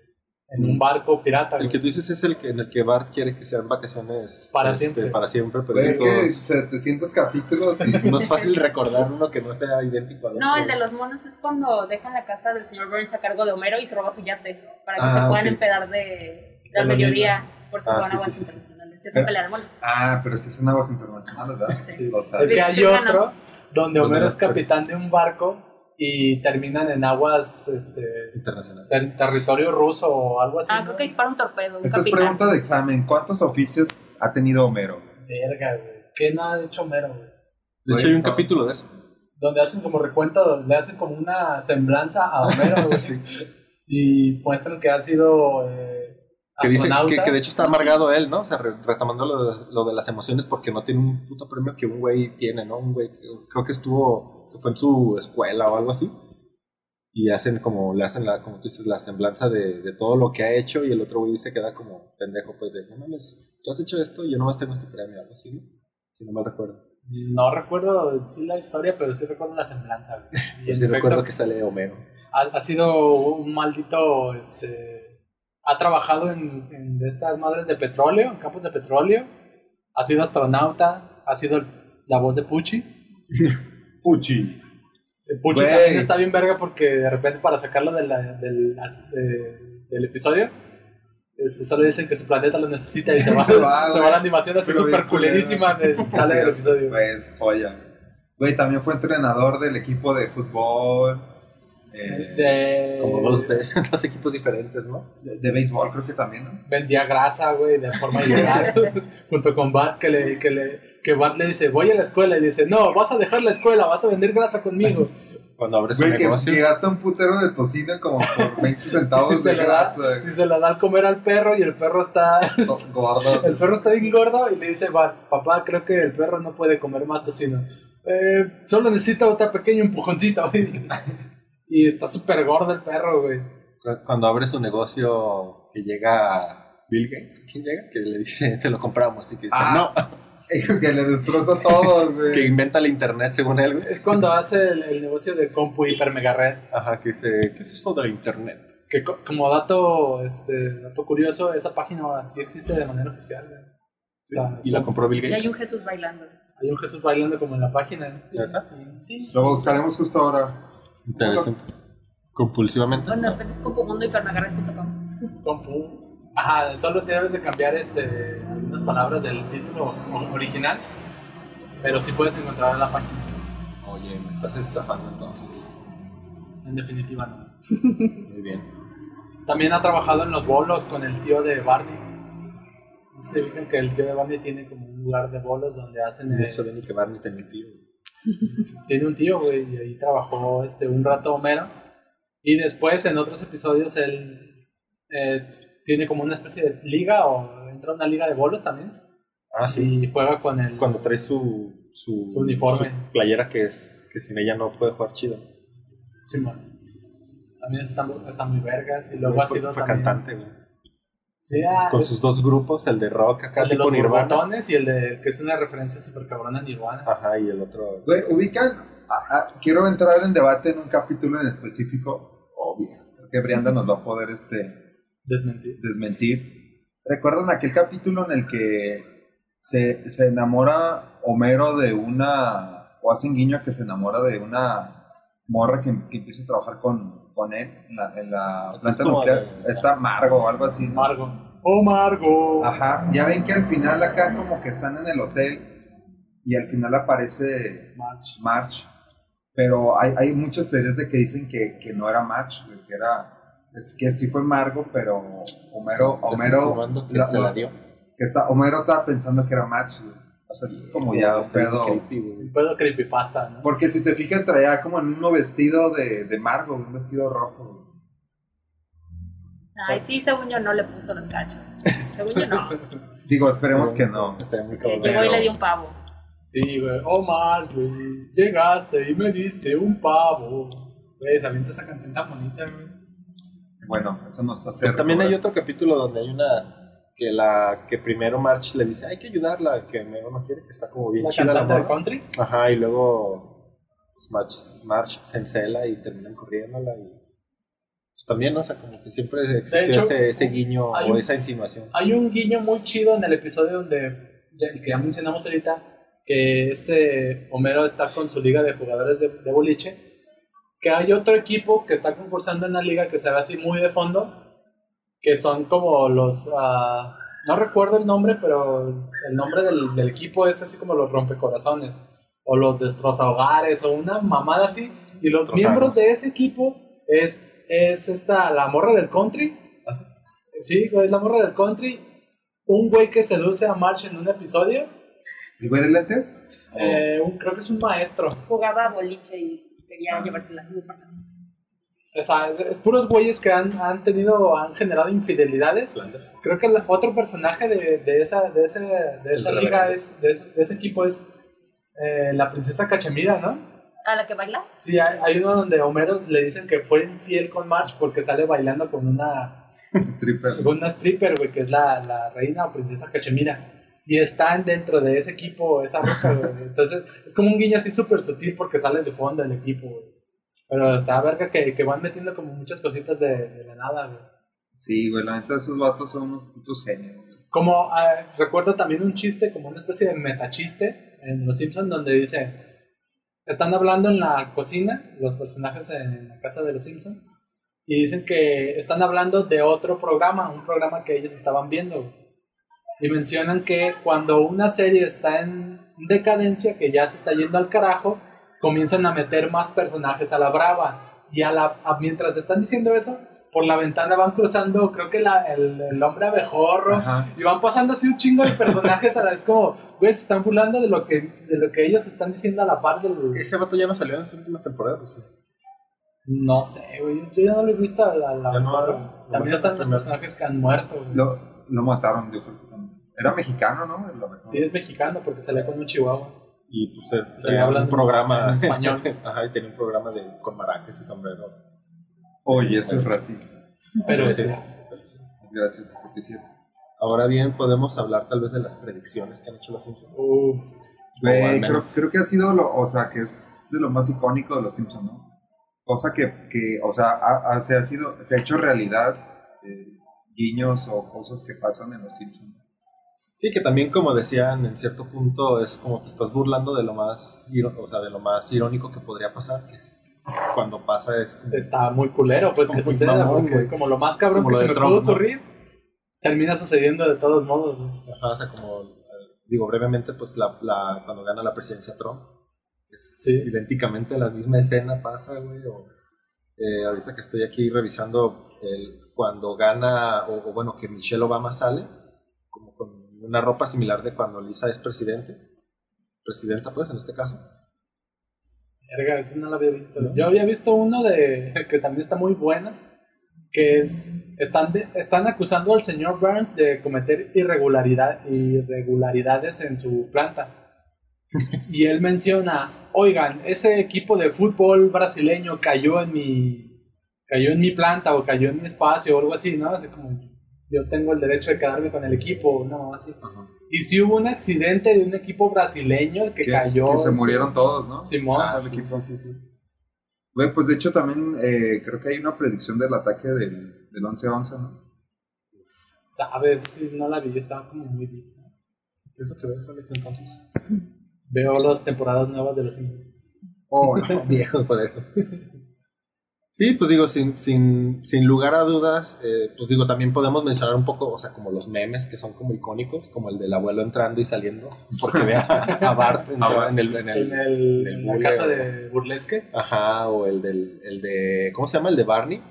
en un barco pirata El güey. que tú dices es el que en el que Bart quiere que sean vacaciones Para este, siempre. Para siempre, pero Güey, es todos- que 700 capítulos y no es fácil recordar uno que no sea idéntico al otro. No, el de los monos es cuando dejan la casa del señor Burns a cargo de Homero y se roba su yate para que Ah, se puedan empedar de, De la mediodía por si Ah, se van sí, a aguas sí, sí, sí. internacionales. De monos. Ah, pero si es en aguas internacionales, ¿verdad? Sí. O sea, es que hay otro Donde Homero es capitán de un barco y terminan en aguas este Internacional. ter- territorio ruso o algo así Ah, ¿no? creo que dispara un torpedo, un Esta es pregunta de examen. ¿Cuántos oficios ha tenido Homero? verga güey qué no ha hecho Homero güey De hecho, hay un capítulo de eso. donde hacen como recuento, le hacen como una semblanza a Homero, güey, Sí. y muestran que ha sido eh, Que dice que, que de hecho está amargado él, ¿no? O sea, re- retomando lo de, lo de las emociones porque no tiene un puto premio que un güey tiene, ¿no? Un güey creo que estuvo, fue en su escuela o algo así. Y hacen como, le hacen la, como tú dices, la semblanza de, de todo lo que ha hecho y el otro güey se queda como pendejo, pues de, no mames, tú has hecho esto y yo nomás tengo este premio, algo así, ¿no? Si no mal recuerdo. No recuerdo sí la historia, pero sí recuerdo la semblanza. Yo en sí efecto, recuerdo que sale Homero. ha, ha sido un maldito, este, ha trabajado en, en estas madres de petróleo, en campos de petróleo, ha sido astronauta, ha sido la voz de Pucci. Puchi. Eh, Pucci también está bien verga porque de repente para sacarlo de la- del, de- del episodio, este, solo dicen que su planeta lo necesita y se va, Se se va, la animación así súper culerísima de, sale del episodio. Pues, joya. Güey, también fue entrenador del equipo de fútbol. Eh, De, Como dos, equipos diferentes, ¿no? de, de béisbol, creo que también, ¿no? vendía grasa, güey, de forma ilegal, junto con Bart, que, le, que, le, que Bart le dice, voy a la escuela, y dice, no, vas a dejar la escuela, vas a vender grasa conmigo. Cuando abres un Güey, que negocio. llegaste a un putero de tocino como por 20 Y centavos de da, grasa. y se la da al comer al perro, y el perro está, Gordo. el perro está bien gordo, y le dice, Bart, papá, creo que el perro no puede comer más tocino. Eh, solo necesita otro pequeño empujoncito, güey. Y está súper gordo el perro, güey. Cu- Cuando abres un negocio que llega Bill Gates, ¿quién llega? Que le dice, te lo compramos. Y que dice, Ah. no, que le destroza todo, güey. que inventa el internet según él, güey. Es cuando hace el, el negocio de compu hiper mega red. Ajá, que dice, ¿qué es esto del internet? Que co- como dato, este, dato curioso, esa página sí existe de manera oficial. güey. O sea, Y la compró Bill Y Gates. hay un Jesús bailando. hay un Jesús bailando como en la página. ¿Verdad? Lo buscaremos justo ahora. Interesante. Compulsivamente. Bueno, de repente es cocomundo.hipermegared.com. Compu. Ajá, solo debes de cambiar este, algunas palabras del título original, pero sí puedes encontrar en la página. Oye, me estás estafando entonces. En definitiva, no. Muy bien. También ha trabajado en los bolos con el tío de Barney. No sé si ubican que el tío de Barney tiene como un lugar de bolos donde hacen... No sabía ni que Barney tenía un tío. Tiene un tío, güey, y ahí trabajó este, un rato Homero. Y después, en otros episodios, él eh, tiene como una especie de liga o entra a una liga de bolos también. Ah, sí. Y juega con el... Cuando trae su, su, Su uniforme. su playera que es que sin ella no puede jugar chido. Sí, man. También están, están muy vergas. Y luego ha sido fue también. cantante, güey. Sí, ah, Con es- sus dos grupos, el de rock acá el de los Nirvana. botones y el de que es una referencia súper cabrona a Nirvana. Ajá, y el otro. Güey, ubican. ah, ah, quiero entrar en debate en un capítulo en específico. Obvio. Creo que Brianda nos va a poder este, Desmentir. desmentir. ¿Recuerdan aquel capítulo en el que se, se enamora Homero de una. o hacen guiño a que se enamora de una morra que, que empieza a trabajar con, con él en la, en la planta nuclear? de- Está Margo o algo así. ¿no? Margo. Oh, Margo. Ajá, ya ven que al final acá como que están en el hotel y al final aparece March. March, pero hay, hay muchas teorías de que dicen que, que no era March, que era, es que sí fue Margo, pero Homero, ¿Estás Homero, insinuando que la- se la los- dio. que está, Homero estaba pensando que era March, güey. O sea, eso es como ya un pedo, creepy. Un pedo creepypasta, ¿no? porque si se fijan traía como el mismo vestido de, de Margo, un vestido rojo. Ay, sí, según yo no le puso los cachos. Según yo no. digo, esperemos que no. Estaría muy cabrón. llegó y le dio un pavo. Sí, güey. Oh, Margo. Llegaste y me diste un pavo. Güey, se avienta esa canción tan bonita, güey. Bueno, eso nos hace... Pues también hay otro capítulo donde hay una que la que primero March le dice hay que ayudarla que Homero no quiere que está como bien la chida la de country. Ajá, y luego pues, March, March se encela y terminan corriéndola y pues también, ¿no? o sea, como que siempre existió hecho, ese, ese guiño o un- esa insinuación. Hay un guiño muy chido en el episodio donde, el que ya mencionamos ahorita, que este Homero está con su liga de jugadores de, de boliche, que hay otro equipo que está concursando en la liga que se ve así muy de fondo, que son como los, ah, no recuerdo el nombre, pero el nombre del, del equipo es así como los rompecorazones, o los destrozahogares, o una mamada así, y los miembros de ese equipo es, es esta, la morra del country, Sí, güey, la morra del country. Un güey que seduce a March en un episodio. ¿El güey de lentes? eh, un- creo que es un maestro. Jugaba boliche y quería llevársela a su departamento. O sea, es, es puros güeyes que han, han tenido, han generado infidelidades. Flanders. Creo que el otro personaje de, de esa, de ese, de esa liga, es, de, ese, de ese equipo es eh, la princesa Cachemira, ¿no? ¿A la que baila? Sí, hay, hay uno donde Homero le dicen que fue infiel con March porque sale bailando con una, Stripper. con una stripper, güey, que es la, la reina o princesa Cachemira. Y están dentro de ese equipo, esa roca, güey. Entonces, es como un guiño así súper sutil porque sale de fondo el equipo, güey. Pero está verga que, que van metiendo como muchas cositas de, de la nada, güey. Sí, güey, la neta esos vatos son unos putos genios. Como ah, recuerdo también un chiste, como una especie de metachiste en Los Simpsons, donde dice: Están hablando en la cocina, los personajes en la casa de Los Simpsons, y dicen que están hablando de otro programa, un programa que ellos estaban viendo. güey. Y mencionan que cuando una serie está en decadencia, que ya se está yendo al carajo, comienzan a meter más personajes a la brava. Y a la, a- mientras están diciendo eso, por la ventana van cruzando, creo que la- el, el hombre abejorro, Ajá. y van pasando así un chingo de personajes a la vez, como, güey, se están burlando de lo que, de lo que ellos están diciendo a la par del... Ese vato ya no salió en las últimas temporadas, ¿o sí? No sé, güey, yo ya no lo he visto a la, la Ya no, También están los personajes que han muerto, güey. Lo, lo mataron, yo creo que también. Era mexicano, ¿no? Sí, es mexicano porque sale con un chihuahua. Y pues Se tenía hablan un programa en español. Ajá, y tenía un programa de, con maracas y sombrero. Oye, eso es racista. Pero pero sí. Es gracioso, porque es cierto. Ahora bien, podemos hablar tal vez de las predicciones que han hecho los Simpsons. Uf, creo, creo que ha sido, lo, o sea, que es de lo más icónico de los Simpsons, ¿no? Cosa que, que o sea, ha, ha- se, ha sido, se ha hecho realidad eh, guiños o cosas que pasan en los Simpsons. Sí, que también como decían en cierto punto es como te estás burlando de lo más, o sea, de lo más irónico que podría pasar, que es cuando pasa es como- está muy culero, pues que suceda, mamón, porque güey. como lo más cabrón Como que se me Trump, pudo ¿no? ocurrir, termina sucediendo de todos modos, güey. Ajá, o sea, como, digo, brevemente, pues la, la- cuando gana la presidencia Trump, es Sí. idénticamente la misma escena pasa, güey, o eh, ahorita que estoy aquí revisando el, cuando gana, o, o bueno, que Michelle Obama sale, como con una ropa similar de cuando Lisa es presidente, presidenta pues, en este caso. Verga, eso no lo había visto. Yo había visto uno de que también está muy bueno, que es están de- están acusando al señor Burns de cometer irregularidad, irregularidades en su planta. y él menciona, oigan, ese equipo de fútbol brasileño cayó en mi, cayó en mi planta o cayó en mi espacio o algo así, ¿no? Así como, yo tengo el derecho de quedarme con el equipo, no, así. Y si hubo un accidente de un equipo brasileño que, cayó. Que se sí. murieron todos, ¿no? Simón. Ah, sí, el equipo. sí, sí, sí. Güey, pues de hecho también eh, creo que hay una predicción del ataque del, del 11-11, ¿no? Sabes, sí, no la vi, estaba como muy deep. ¿Qué es lo que ves, Alex, entonces? Veo las temporadas nuevas de los Simpsons. Oh, no, viejo por eso. Sí, pues digo, sin, sin, sin lugar a dudas, eh, pues digo, también podemos mencionar un poco, o sea, como los memes que son como icónicos, como el del abuelo entrando y saliendo, porque ve a, a Bart en, en el... En el En, el, el en la casa de Burlesque. Ajá, o el del, el de, ¿cómo se llama? El de Barney,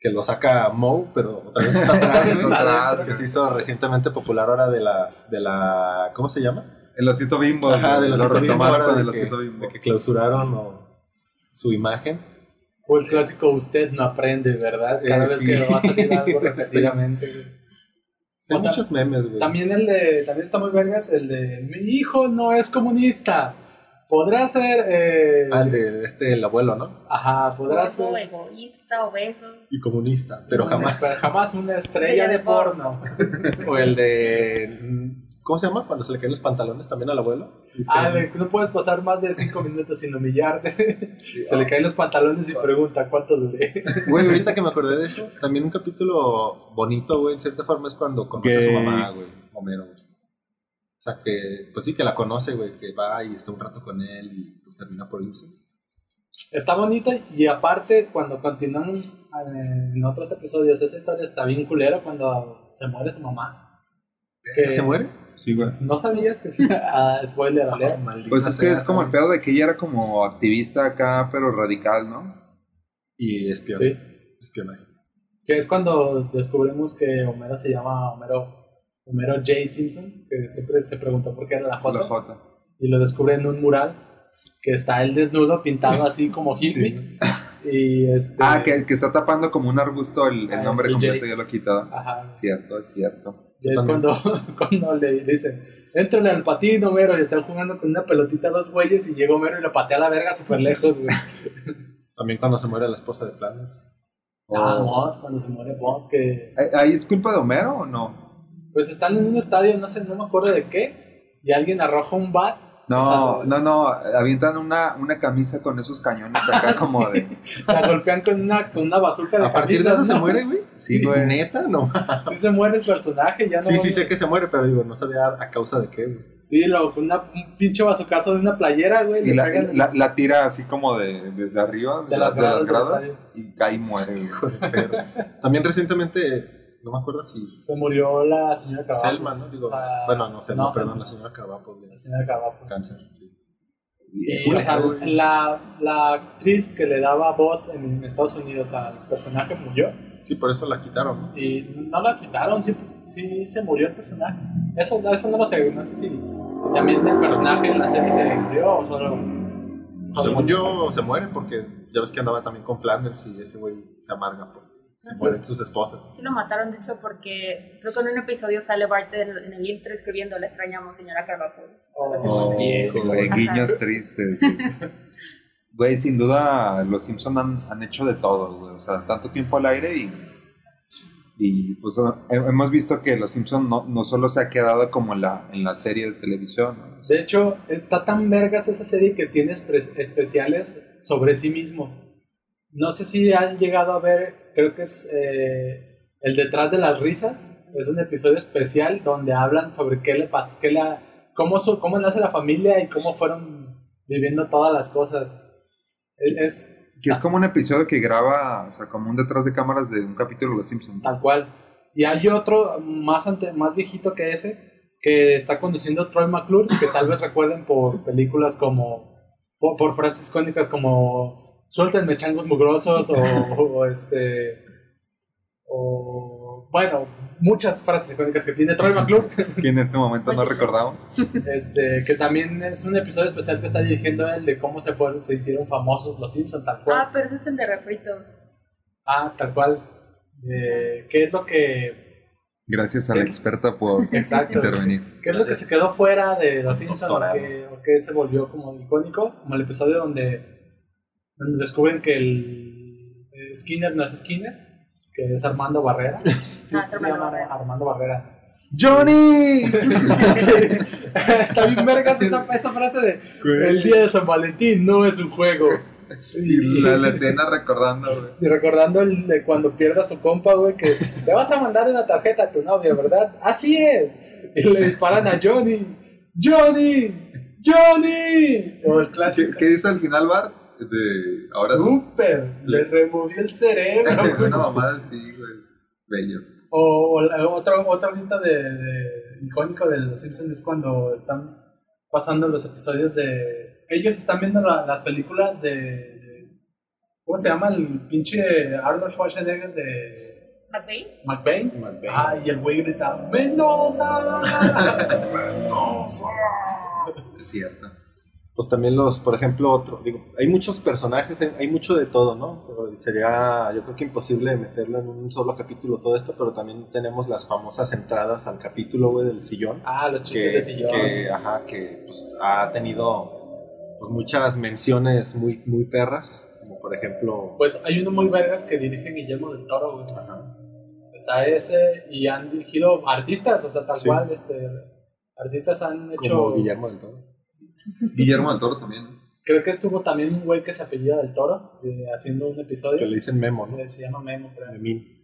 que lo saca Moe, pero otra vez está atrás, que se hizo recientemente popular ahora de la, de la, ¿cómo se llama? El osito bimbo. Ajá, de los lo retomaron con de, que, osito bimbo. de que clausuraron o- su imagen. O el clásico usted no aprende, ¿verdad? Cada Eh, vez sí. que va a salir algo repetidamente. Sí, hay muchos memes, güey. También el de, también está muy vergas, el de mi hijo no es comunista. Podrá ser, eh, Ah, el de este, el abuelo, ¿no? ajá, podrá Obeso, ser, egoísta, obeso. Y comunista, pero jamás. pero jamás una estrella de porno. O el de, ¿cómo se llama? Cuando se le caen los pantalones también al abuelo. Ah, de que no puedes pasar más de cinco minutos sin humillarte. Se le caen los pantalones y pregunta cuánto duré. Güey, ahorita que me acordé de eso, también un capítulo bonito, güey, en cierta forma es cuando conoce a su mamá, güey, Homero. güey. O sea, que, pues sí, que la conoce, güey, que va y está un rato con él y pues termina por irse. Está bonito y aparte cuando continúan eh, en otros episodios esa historia está bien culera cuando se muere su mamá. Que- ¿Se muere? Sí, güey. ¿No sabías que sí? Ah, spoiler alert. maldita Pues es que sea, es como el pedo de que ella era como activista acá, pero radical, ¿no? Y espion, Sí. espionaje. Que es cuando descubrimos que Homero se llama Homero, Homero J. Simpson, que siempre se preguntó por qué era la J. La J. Y lo descubre en un mural que está él desnudo, pintado así como hippie. Y este. Ah, que, que está tapando como un arbusto el, el Ah, nombre el completo, J. ya lo he quitado. Ajá. Cierto, es cierto. Y es cuando, cuando le dicen, éntrale al patín, Homero, y están jugando con una pelotita dos güeyes y llega Homero y lo patea a la verga súper lejos, güey. También cuando se muere la esposa de Flanders. Ah, Oh. Bob, cuando se muere Bob, que ¿Eh, ¿Ahí es culpa de Homero o no? Pues están en un estadio, no sé, no me acuerdo de qué, y alguien arroja un bat. No, no, no, avientan una, una camisa con esos cañones acá como de... La golpean con una, con una bazooka de A partir de eso se muere, güey. Sí, güey. Neta, no. Sí se muere el personaje, ya no. Sí, sí sé que se muere, pero digo, no sabía a causa de qué, güey. Sí, lo, con una, un pinche bazucazo de una playera, güey. Y le la, pegan- la, la tira así como de desde arriba, de, De las, las de las gradas gradas, y cae y muere. güey. Hijo de perro. También recientemente, no me acuerdo si Se murió la señora Carabapo. Selma, ¿no? Digo, Ah, bueno, no Selma, no, perdón, Selma. la señora Carabapo de La señora Carabapo. cáncer. Y, o sea, la, la actriz que le daba voz en Estados Unidos al personaje murió. Sí, por eso la quitaron, ¿no? Y no la quitaron, sí, sí se murió el personaje. Eso, eso no lo sé, no sé si también el personaje en la serie se murió o solo. solo Según yo, se muere porque ya ves que andaba también con Flanders y ese güey se amarga porque se mueren es. sus esposas. Sí lo mataron, de hecho, porque creo que en un episodio sale Bart en, en el intro escribiendo, le extrañamos, señora Carvajal. Oh, viejo, güey, guiños tristes. güey. Sin duda, los Simpson han, han hecho de todo, güey. O sea, tanto tiempo al aire y. Y pues he- hemos visto que los Simpson no, no solo se ha quedado como en la, en la serie de televisión, ¿no? De hecho, está tan vergas esa serie que tiene especiales sobre sí mismos. No sé si han llegado a ver, creo que es eh, el detrás de las risas. Es un episodio especial donde hablan sobre qué le pasó, qué la, cómo, su- cómo nace la familia y cómo fueron viviendo todas las cosas. Es, Que es como un episodio que graba, o sea, como un detrás de cámaras de un capítulo de Los Simpsons. tal cual. Y hay otro más, ante, más viejito que ese que está conduciendo Troy McClure, que tal vez recuerden por películas como, por, por frases icónicas como suéltenme changos mugrosos o, o este, o bueno, muchas frases icónicas que tiene Troy McClure, Que en este momento no recordamos. este, que también es un episodio especial que está dirigiendo él de cómo se, fueron, se hicieron famosos los Simpsons, tal cual. Ah, pero ese es el de refritos. Ah, tal cual. Eh, ¿Qué es lo que Gracias a la ¿Qué? experta por Exacto. intervenir. ¿Qué es lo que se quedó fuera de Los Simpsons o que, o que se volvió como icónico? Como el episodio donde descubren que el eh, Skinner no es Skinner, que es Armando Barrera. Sí, Ah, sí, es se Armando llama Barrera. Armando Barrera. ¡Johnny! Está bien vergas esa, esa frase de El día de San Valentín no es un juego. Y la, la escena recordando, güey. Y recordando el de cuando pierda su compa, güey, que le vas a mandar una tarjeta a tu novia, ¿verdad? Así es. Y le disparan a Johnny. ¡Johnny! ¡Johnny! O el ¿Qué, clásico. qué hizo al final Bart? De, ahora ¡Súper! Le removí el cerebro. Una mamada güey. Bello. O, o la- otro, otro ahorita de, de- icónico de Los Simpsons es cuando están pasando los episodios de... Ellos están viendo la- las películas de, de- ¿Cómo se llama? El pinche Arnold Schwarzenegger de ¿McBain? McBain. McBain. Ah, y el güey grita, ¡Mendoza! Es cierto. Pues también los, por ejemplo, otro, digo, hay muchos personajes, hay- mucho de todo, ¿no? Pero sería, yo creo que imposible meterlo en un solo capítulo todo esto, pero también tenemos las famosas entradas al capítulo, güey, del sillón. ah, los chistes que, de sillón. que, ajá, que pues, ha tenido pues, muchas menciones muy, muy perras, como por ejemplo, Pues hay uno muy vergas que dirige Guillermo del Toro, güey. Está ese y han dirigido artistas, o sea, tal Sí. cual, este, artistas han hecho... como Guillermo del Toro. Guillermo del Toro también. Creo que estuvo también un güey que se apellida del Toro, eh, haciendo un episodio. Que le dicen Memo, ¿no? que se llama Memo, creo. Memín.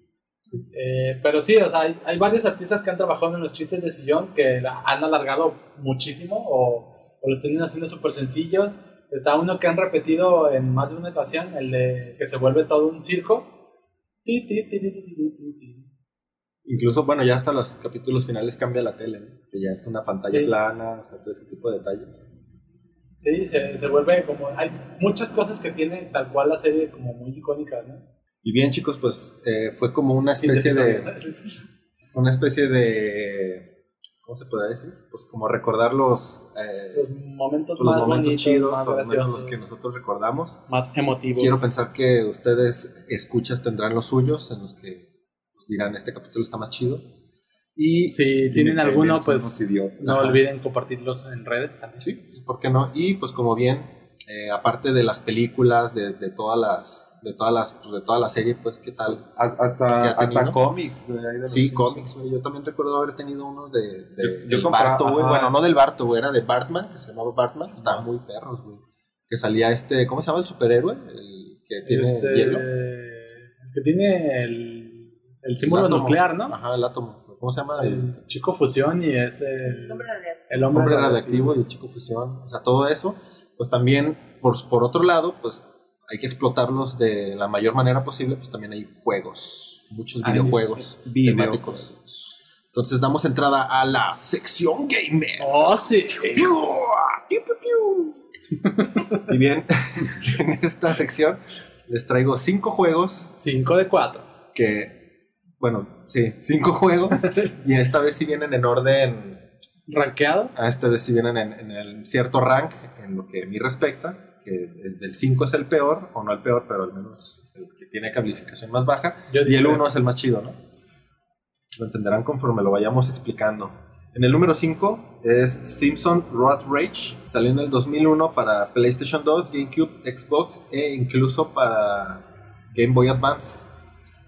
Eh, pero sí, o sea, hay, hay varios artistas que han trabajado en los chistes de sillón que la- han alargado muchísimo o, o los tienen haciendo súper sencillos. Está uno que han repetido en más de una ocasión, el de que se vuelve todo un circo. Ti, ti, ti, ti, ti, ti, ti, ti. Incluso, bueno, ya hasta los capítulos finales cambia la tele, ¿no? Que ya es una pantalla Sí. plana, o sea, todo ese tipo de detalles. Sí, se, se vuelve como... Hay muchas cosas que tiene tal cual la serie como muy icónica, ¿no? Y bien, chicos, pues eh, fue como una especie de... Fue una especie de... ¿Cómo se puede decir? Pues como recordar los... eh, Los momentos los más momentos bonitos, chidos, más o menos graciosos, los que nosotros recordamos. más emotivos. Quiero pensar que ustedes escuchas tendrán los suyos en los que pues, dirán este capítulo está más chido. Y Si tienen alguno, pues no olviden compartirlos en redes también. Sí, ¿por qué no? Y pues como bien, eh, aparte de las películas, de, de todas las, de todas las, pues, de toda la serie, pues qué tal. Has- ¿Qué Hasta, hasta cómics, güey. ahí de Sí, Simpsons. cómics, güey. Yo también recuerdo haber tenido unos de, de Yo- yo del compraba- Barto, güey. Bueno, no del Barto, güey, era de Bartman, que se llamaba Bartman. Estaban muy perros, güey. Que salía este, ¿cómo se llama el superhéroe? El que tiene Este, hielo. el que tiene el, el símbolo El átomo. nuclear, ¿no? Ajá, el átomo. ¿Cómo se llama? El El chico fusión y es el, Nombre real. El hombre, hombre radioactivo. radiactivo y el chico fusión. O sea, todo eso. Pues también, por, por otro lado, pues hay que explotarlos de la mayor manera posible. Pues también hay juegos. Muchos Así es. videojuegos Videojuegos. temáticos. Entonces damos entrada a la sección gamer. Oh, sí. Y bien, en esta sección les traigo cinco juegos 5 de 4. que, bueno, sí, cinco juegos. Y esta vez sí vienen en orden, Rankeado. a esta vez sí vienen en, en el cierto rank en lo que a mí respecta, que el 5 es el peor, o no el peor, pero al menos el que tiene calificación más baja. Yo Y el discrepo. 1 es el más chido, ¿no? Lo entenderán conforme lo vayamos explicando. En el número 5 es Simpson Road Rage. Salió en el 2001 para PlayStation 2, GameCube, Xbox e incluso para Game Boy Advance.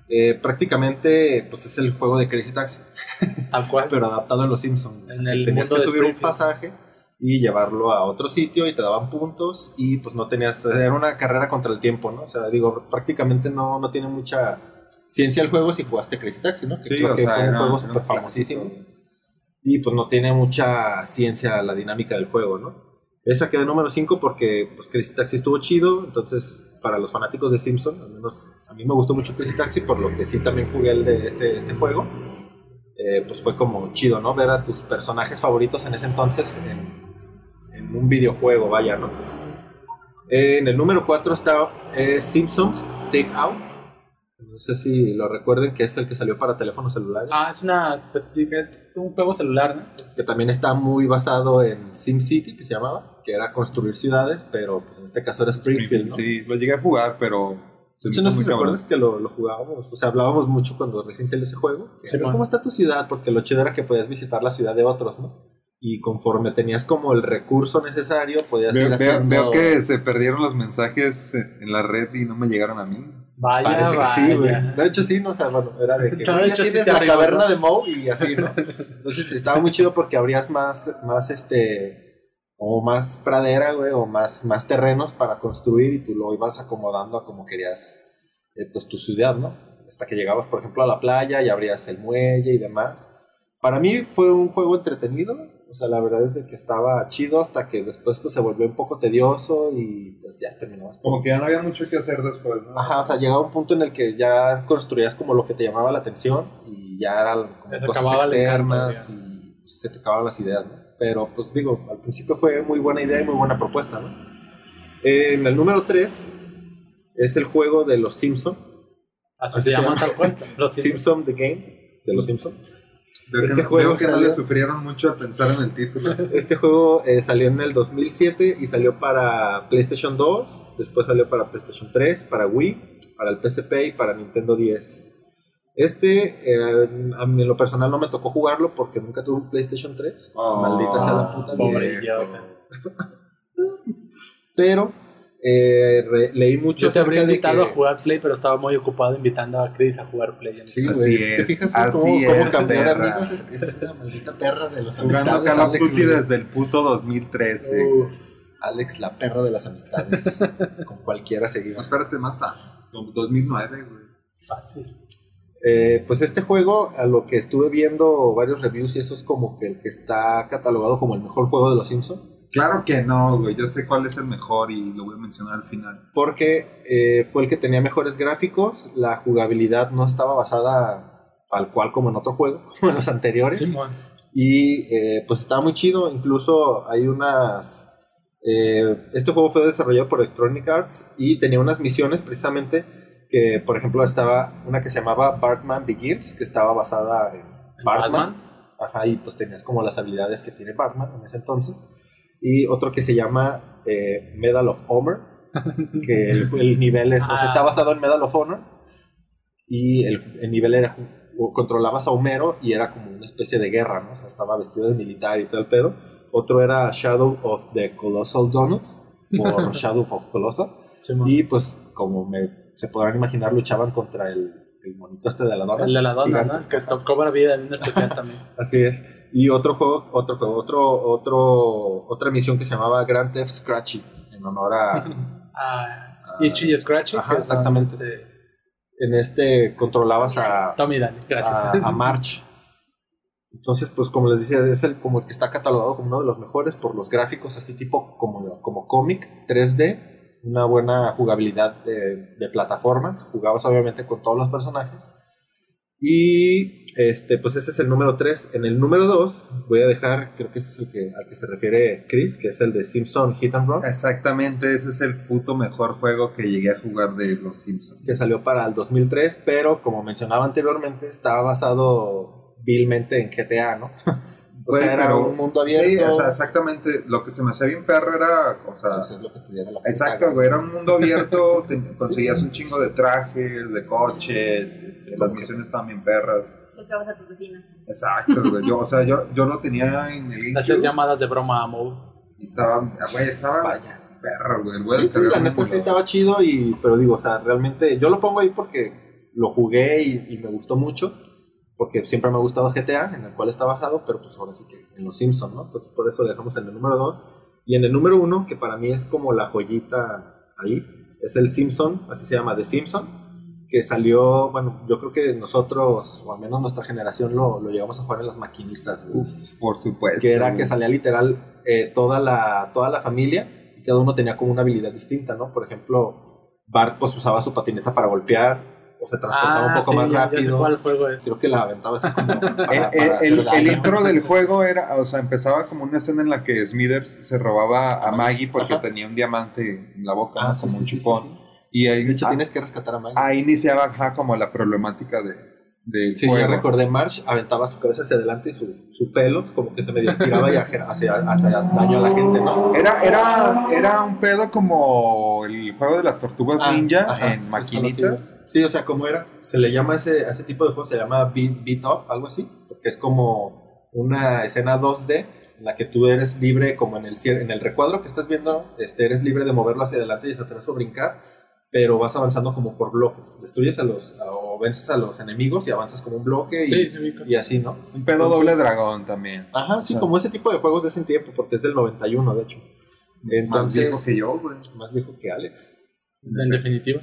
Eh, prácticamente pues es el juego de Crazy Taxi, Tal cual. pero adaptado en los Simpsons. En el tenías mundo que de subir un pasaje y llevarlo a otro sitio y te daban puntos y pues no tenías, era una carrera contra el tiempo, ¿no? O sea, digo, prácticamente no, no tiene mucha ciencia el juego si jugaste Crazy Taxi, ¿no? Que Sí, creo o que sea, fue un juego súper famosísimo. Y pues no tiene mucha ciencia la dinámica del juego, ¿no? Esa quedó número 5 porque pues Crazy Taxi estuvo chido, entonces para los fanáticos de Simpson, al menos a mí me gustó mucho Crazy Taxi, por lo que sí también jugué el de este, este juego. Eh, pues fue como chido, ¿no? Ver a tus personajes favoritos en ese entonces en, en un videojuego, vaya, ¿no? Eh, en el número 4 está eh, Simpsons Take Out. No sé si lo recuerden, que es el que salió para teléfonos celulares. Ah, es una. pues, es un juego celular, ¿no? que también está muy basado en SimCity, que se llamaba, que era construir ciudades, pero pues en este caso era Springfield, ¿no? Sí, lo llegué a jugar, pero Se me Yo no sé si recuerdas que lo, lo jugábamos, o sea, hablábamos mucho cuando recién salió ese juego. que, Sí. ¿Cómo está tu ciudad? Porque lo chido era que podías visitar la ciudad de otros, ¿no? Y conforme tenías como el recurso necesario, podías Veo, ir haciendo... veo que se perdieron los mensajes en la red y no me llegaron a mí. Vaya, Parece que sí, güey. De hecho, sí, no, o sea, bueno, era de que No, de "Oye, ya hecho, sí tienes te la arriba, caverna ¿no? de Moe y así, ¿no? Entonces estaba muy chido porque abrías más, más este, como más pradera, güey, o más, más terrenos para construir y tú lo ibas acomodando a como querías, eh, pues, tu ciudad, ¿no? Hasta que llegabas, por ejemplo, a la playa y abrías el muelle y demás. Para mí fue un juego entretenido, o sea, la verdad es de que estaba chido hasta que después pues, se volvió un poco tedioso y pues ya terminamos. Como que ya no había mucho que hacer después, ¿no? Ajá, o sea, llegaba un punto en el que ya construías como lo que te llamaba la atención y ya eran como cosas externas encanto, y pues, se te acababan las ideas, ¿no? Pero pues digo, al principio fue muy buena idea y muy buena propuesta, ¿no? En el número 3 es el juego de los Simpson, Así, Así se llama. tal cual. Los Simpsons. Simpson the Game, de los Simpson. Veo que, este no- juego veo que no le sufrieron mucho al pensar en el título. Este juego eh, salió en el 2007 y salió para PlayStation 2, después salió para PlayStation 3, para Wii, para el PSP y para Nintendo 10. Este, eh, a mí en lo personal no me tocó jugarlo porque nunca tuve un PlayStation 3. Oh, Maldita sea la puta pobre. Pero eh, re- leí mucho Yo te habría invitado que- a jugar Play, pero estaba muy ocupado invitando a Chris a jugar Play. Sí, Así güey, es, ¿te fijas güey, así cómo, cómo es, cambió de perra. amigos? Es, es una maldita perra de los Jugando amistades. Call of Alex, Duty desde el puto 2013. Uf, Alex, la perra de las amistades. Con cualquiera seguido. No, espérate más a 2009, güey. fácil. Eh, pues este juego, a lo que estuve viendo varios reviews y eso es como que el que está catalogado como el mejor juego de los Simpsons. Claro que no, güey. Yo sé cuál es el mejor y lo voy a mencionar al final. Porque eh, fue el que tenía mejores gráficos, la jugabilidad no estaba basada tal cual como en otro juego, como en los anteriores. Simón. Y eh, pues estaba muy chido, incluso hay unas... eh, este juego fue desarrollado por Electronic Arts y tenía unas misiones precisamente que, por ejemplo, estaba una que se llamaba Batman Begins, que estaba basada en Batman. Batman. Ajá, y pues tenías como las habilidades que tiene Batman en ese entonces. Y otro que se llama eh, Medal of Honor, que el, el nivel es, o sea, Ah. está basado en Medal of Honor. Y el, el nivel era, controlabas a Homero y era como una especie de guerra, ¿no? O sea, estaba vestido de militar y todo el pedo. Otro era Shadow of the Colossal Donut, o Shadow of Colossal. Y pues, como me, se podrán imaginar, luchaban contra el, el monito este de la dona. El de la dona. ¿no? Que to- cobra vida en un especial también. Así es. Y otro juego, otro juego, otro, otro, otra misión que se llamaba Grand Theft Scratchy, en honor a... Ah, Itchy y Scratchy. Ajá, exactamente. este, en este controlabas a, Tommy Daly, gracias. a, a March. Entonces, pues como les decía, es el, como el que está catalogado como uno de los mejores por los gráficos, así tipo como, como cómic 3D, una buena jugabilidad de, de plataforma, jugabas obviamente con todos los personajes. Y este, pues ese es el número 3. En el número 2 voy a dejar, creo que ese es el que, al que se refiere Chris, que es el de Simpson Hit and Run, Exactamente, ese es el puto mejor juego que llegué a jugar de Los Simpsons. que salió para el 2003, pero como mencionaba anteriormente, estaba basado vilmente en GTA, ¿no? O Güey, sea, era pero- un mundo abierto. Sí, o sea, exactamente. Lo que se me hacía bien perro era, o sea, Eso es lo que tuviera la exacto, güey, era un mundo abierto, te- conseguías un chingo de trajes, de coches, este, las misiones estaban bien perras. Tocabas a tus vecinas. Exacto, güey. Yo, o sea, yo, yo lo tenía en el Hacías llamadas de broma a y estaba, güey, estaba Vaya. perro, güey. A Sí, sí, la neta sí estaba chido, y, pero digo, o sea, realmente yo lo pongo ahí porque lo jugué y, y me gustó mucho, porque siempre me ha gustado GTA, en el cual está bajado, pero pues ahora sí que en los Simpsons, ¿no? Entonces por eso dejamos en el número 2. Y en el número 1, que para mí es como la joyita ahí, es el Simpson, así se llama, The Simpson, que salió, bueno, yo creo que nosotros, o al menos nuestra generación, lo, lo llegamos a jugar en las maquinitas. Uf, por supuesto. que era que salía literal eh, toda, la, toda la familia y cada uno tenía como una habilidad distinta, ¿no? Por ejemplo, Bart pues usaba su patineta para golpear o se transportaba un poco Ah, sí, más ya- ya sé rápido. cuál juego es. Creo que la aventaba así como para, El, para el- intro del juego era, o sea, empezaba como una escena en la que Smithers se robaba a Maggie porque Ajá. tenía un diamante en la boca, Ah, como sí, un sí, chupón. sí, sí. Y ahí, De hecho, tienes que rescatar a Maggie. ahí iniciaba como la problemática de, del Sí, ya juego. recordé March, aventaba su cabeza hacia adelante y su, su pelo como que se medio estiraba y hacia daño a la gente, ¿no? Era, era, era un pedo como el juego de las tortugas Ah, ninja ajá, en maquinitas. Sí, o sea, como era, se le llama ese, a ese tipo de juego, se llama beat, beat up, algo así, porque es como una escena 2D en la que tú eres libre, como en el, cier- en el recuadro que estás viendo, este, eres libre de moverlo hacia adelante y hacia atrás o brincar, pero vas avanzando como por bloques. Destruyes a los, a- o vences a los enemigos y avanzas como un bloque y, Sí, sí, y así, ¿no? Un pedo Entonces- doble dragón también. Ajá, sí, como ese tipo de juegos de ese tiempo, porque es del 91, de hecho. Más viejo Entonces, que yo, güey. más viejo que Alex. En definitiva.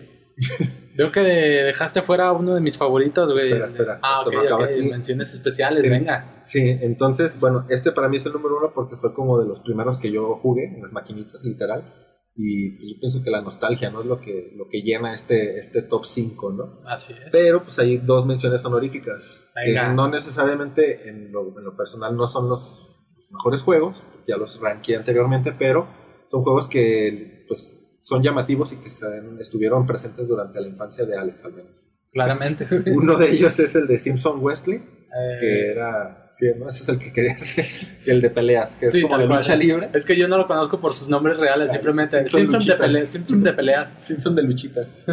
Veo que de- dejaste fuera uno de mis favoritos, güey. Espera, espera, Ah, esto aquí. Menciones especiales, Es- venga. Sí, entonces, bueno, este para mí es el número uno porque fue como de los primeros que yo jugué en las maquinitas, literal. Y pues, yo pienso que la nostalgia, ¿no? Es lo que, lo que llena este, este top 5, ¿no? Así es. Pero pues hay dos menciones honoríficas. Venga. Que no necesariamente en lo, en lo personal no son los mejores juegos, ya los ranqué anteriormente, pero son juegos que pues son llamativos y que se estuvieron presentes durante la infancia de Alex al menos. Claramente. Uno de ellos es el de Simpson Wesley, Eh, que era, sí, ¿no? Ese es el que quería hacer, el de peleas, que es Sí, como de lucha libre. Es que yo no lo conozco por sus nombres reales, simplemente Simpson Simpson de, Simpson peleas. Simpson de luchitas,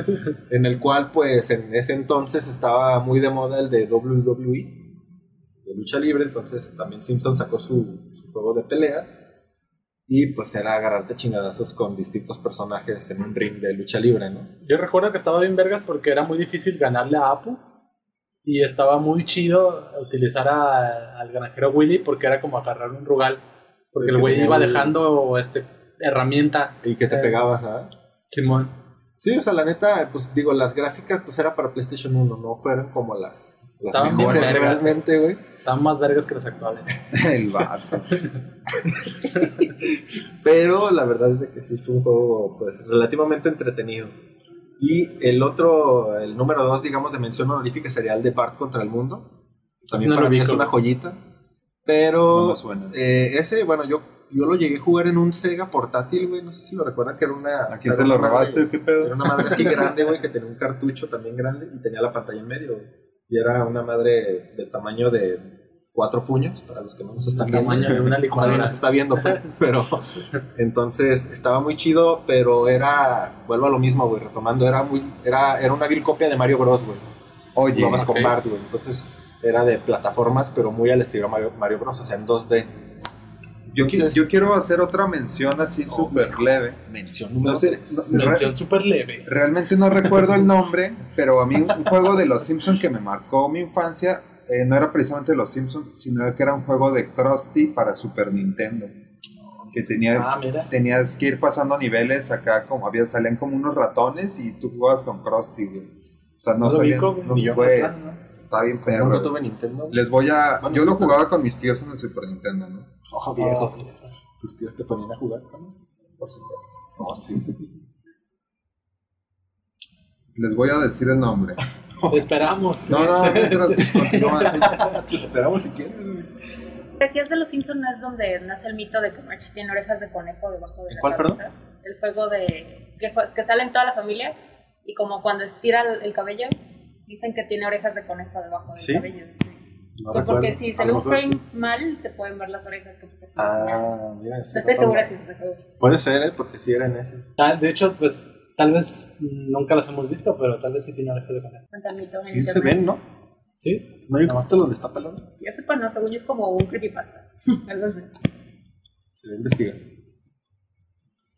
en el cual pues en ese entonces estaba muy de moda el de WWE, de lucha libre, entonces también Simpson sacó su, su juego de peleas y pues era agarrarte chingadazos con distintos personajes en un ring de lucha libre, ¿no? Yo recuerdo que estaba bien vergas porque era muy difícil ganarle a Apu. Y estaba muy chido utilizar a- al granjero Willy porque era como agarrar un rugal. Porque el güey iba dejando este herramienta. Y que te Eh, pegabas, ¿ah? Simón. Sí, o sea, la neta, pues digo, las gráficas pues era para PlayStation 1, no fueron como las, las Estaban bien mejores vergas. realmente, güey. Estaban más vergas que las actuales. El vato. Pero la verdad es de que sí fue un juego pues relativamente entretenido. Y el otro, el número dos, digamos, de mención honorífica sería el de Bart contra el Mundo. También no para mí es una joyita. Pero No suena. eh, ese, bueno, yo, yo lo llegué a jugar en un Sega portátil, güey. No sé si lo recuerdan, que era una... ¿A quién se era lo robaste? ¿Qué Era pedo? una madre así grande, güey, que tenía un cartucho también grande y tenía la pantalla en medio, güey. Y era una madre del tamaño de cuatro puños, para los que no nos están El viendo. de una Nadie nos está viendo, pues, pero entonces estaba muy chido, pero era, vuelvo a lo mismo, güey, retomando, era muy, era, era una vil copia de Mario Bros, güey. Oye, Jugabas ok. con Bart, güey, entonces era de plataformas, pero muy al estilo Mario, Mario Bros, o sea, en 2D. yo, qui- Entonces- yo quiero hacer otra mención así Oh, súper leve. Mención No número sé, tres. no- Mención súper leve. realmente no recuerdo el nombre, pero a mí un juego de los Simpsons que me marcó mi infancia eh, no era precisamente los Simpsons, sino que era un juego de Krusty para Super Nintendo. Que tenía, Ah, tenías que ir pasando niveles acá, como había, salían como unos ratones y tú jugabas con Krusty, güey. O sea, no, No lo salían, güey, no ni yo fue, atrás, ¿no? está bien Como perro. güey. tuve Nintendo. Les voy a, Bueno, yo lo jugaba con mis tíos en el Super Nintendo, ¿no? Ojo viejo. Oh, Tus tíos te ponían a jugar, ¿no? Por supuesto. Oh, sí. Les voy a decir el nombre. Te esperamos. No, no, mientras continúa. Te esperamos si quieres. Decías de los Simpsons es donde nace el mito de que Marge tiene orejas de conejo debajo de ¿En la cuál, cabeza. El juego de que, que sale en toda la familia y como cuando estira el, el cabello dicen que tiene orejas de conejo debajo del ¿Sí? cabello. sí. No Pues porque si se ve lo un frame sí. mal se pueden ver las orejas que porque se. Ah, mira. No estoy segura si es de juego. Puede ser, ¿eh? Porque sí era en ese. Ah, De hecho, pues tal vez nunca las hemos visto, pero tal vez sí tiene orejas de conejo. Sí se ven, ¿no? ¿Sí? ¿No hay capítulo donde está pelón? Yo sepa, no, según yo es como un creepypasta. Algo así. Se debe investigar.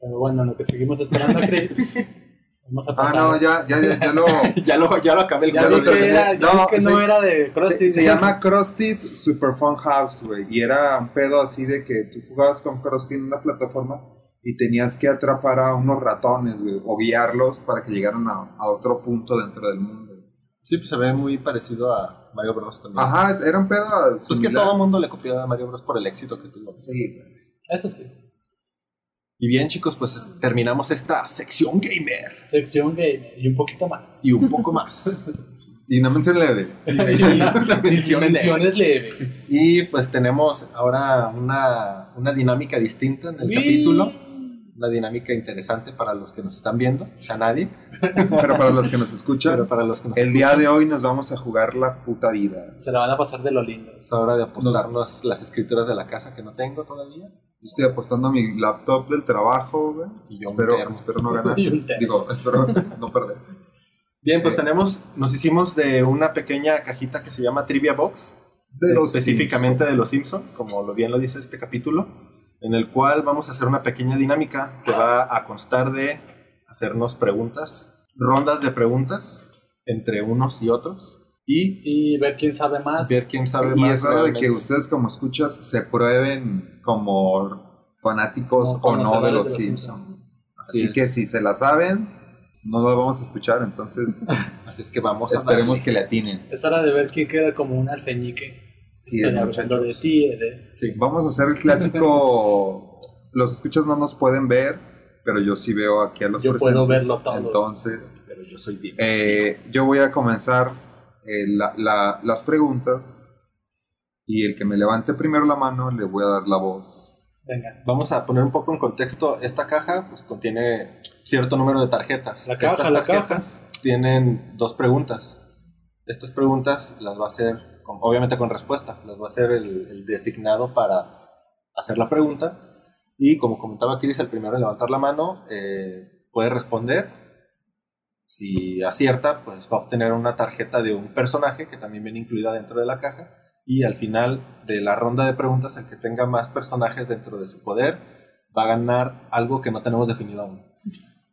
Pero bueno, en lo que seguimos esperando a Chris, vamos a Ah, pasar. no, ya, ya, ya, ya lo. ya, lo, ya lo acabé el Ya juego. vi que, era, ya No, vi que no era de Krusty. Se, se llama Krusty's Super Fun House, güey. Y era un pedo así de que tú jugabas con Krusty en una plataforma y tenías que atrapar a unos ratones, güey, o guiarlos para que llegaran a, a otro punto dentro del mundo. Sí, pues se ve muy parecido a Mario Bros. también. Ajá, era un pedo. Pues que todo el mundo le copió a Mario Bros. por el éxito que tuvo. Sí. Eso sí. Y bien, chicos, pues es- terminamos esta sección gamer. Sección gamer y un poquito más. Y un poco más. Y no mención leve. Y, mención menciones leves. y pues tenemos ahora una, una dinámica distinta en el Uy. capítulo. Una dinámica interesante para los que nos están viendo, o sea, nadie, Pero para los que nos escuchan, pero para los que nos el día escuchan, de hoy nos vamos a jugar la puta vida. Se la van a pasar de lo lindo. es hora de apostarnos las escrituras de la casa que no tengo todavía. Yo estoy apostando a mi laptop del trabajo, güey. Y yo espero, espero no ganar. Y un termo. Digo, espero no perder. Bien, pues Eh. tenemos, nos hicimos de una pequeña cajita que se llama Trivia Box, De los específicamente de los Simpson, como lo bien lo dice este capítulo, en el cual vamos a hacer una pequeña dinámica que va a constar de hacernos preguntas, rondas de preguntas entre unos y otros y Y ver quién sabe más. ver quién sabe Y más. es hora de que ustedes como escuchas se prueben como fanáticos Como o no de los de los Simpsons. Así Así es. que si se la saben, no la vamos a escuchar, entonces Así es que vamos a esperemos darle. que le atinen. Es hora de ver quién queda como un alfeñique. Sí, Estoy es, hablando muchachos. de ti, de... Sí. Vamos a hacer el clásico. los escuchas no nos pueden ver, pero yo sí veo aquí a los Yo puedo presentes. verlo todo. Entonces, Pero yo soy bien. eh, yo voy a comenzar eh, la- la- las preguntas y el que me levante primero la mano le voy a dar la voz. Venga. Vamos a poner un poco en contexto. Esta caja pues, contiene cierto número de tarjetas. La caja, Estas la tarjetas tienen dos preguntas. Estas preguntas las va a hacer, obviamente con respuesta, las va a el, el designado para hacer la pregunta. Y como comentaba Chris, el primero en levantar la mano eh, puede responder. Si acierta, pues va a obtener una tarjeta de un personaje que también viene incluida dentro de la caja. Y al final de la ronda de preguntas, el que tenga más personajes dentro de su poder va a ganar algo que no tenemos definido aún.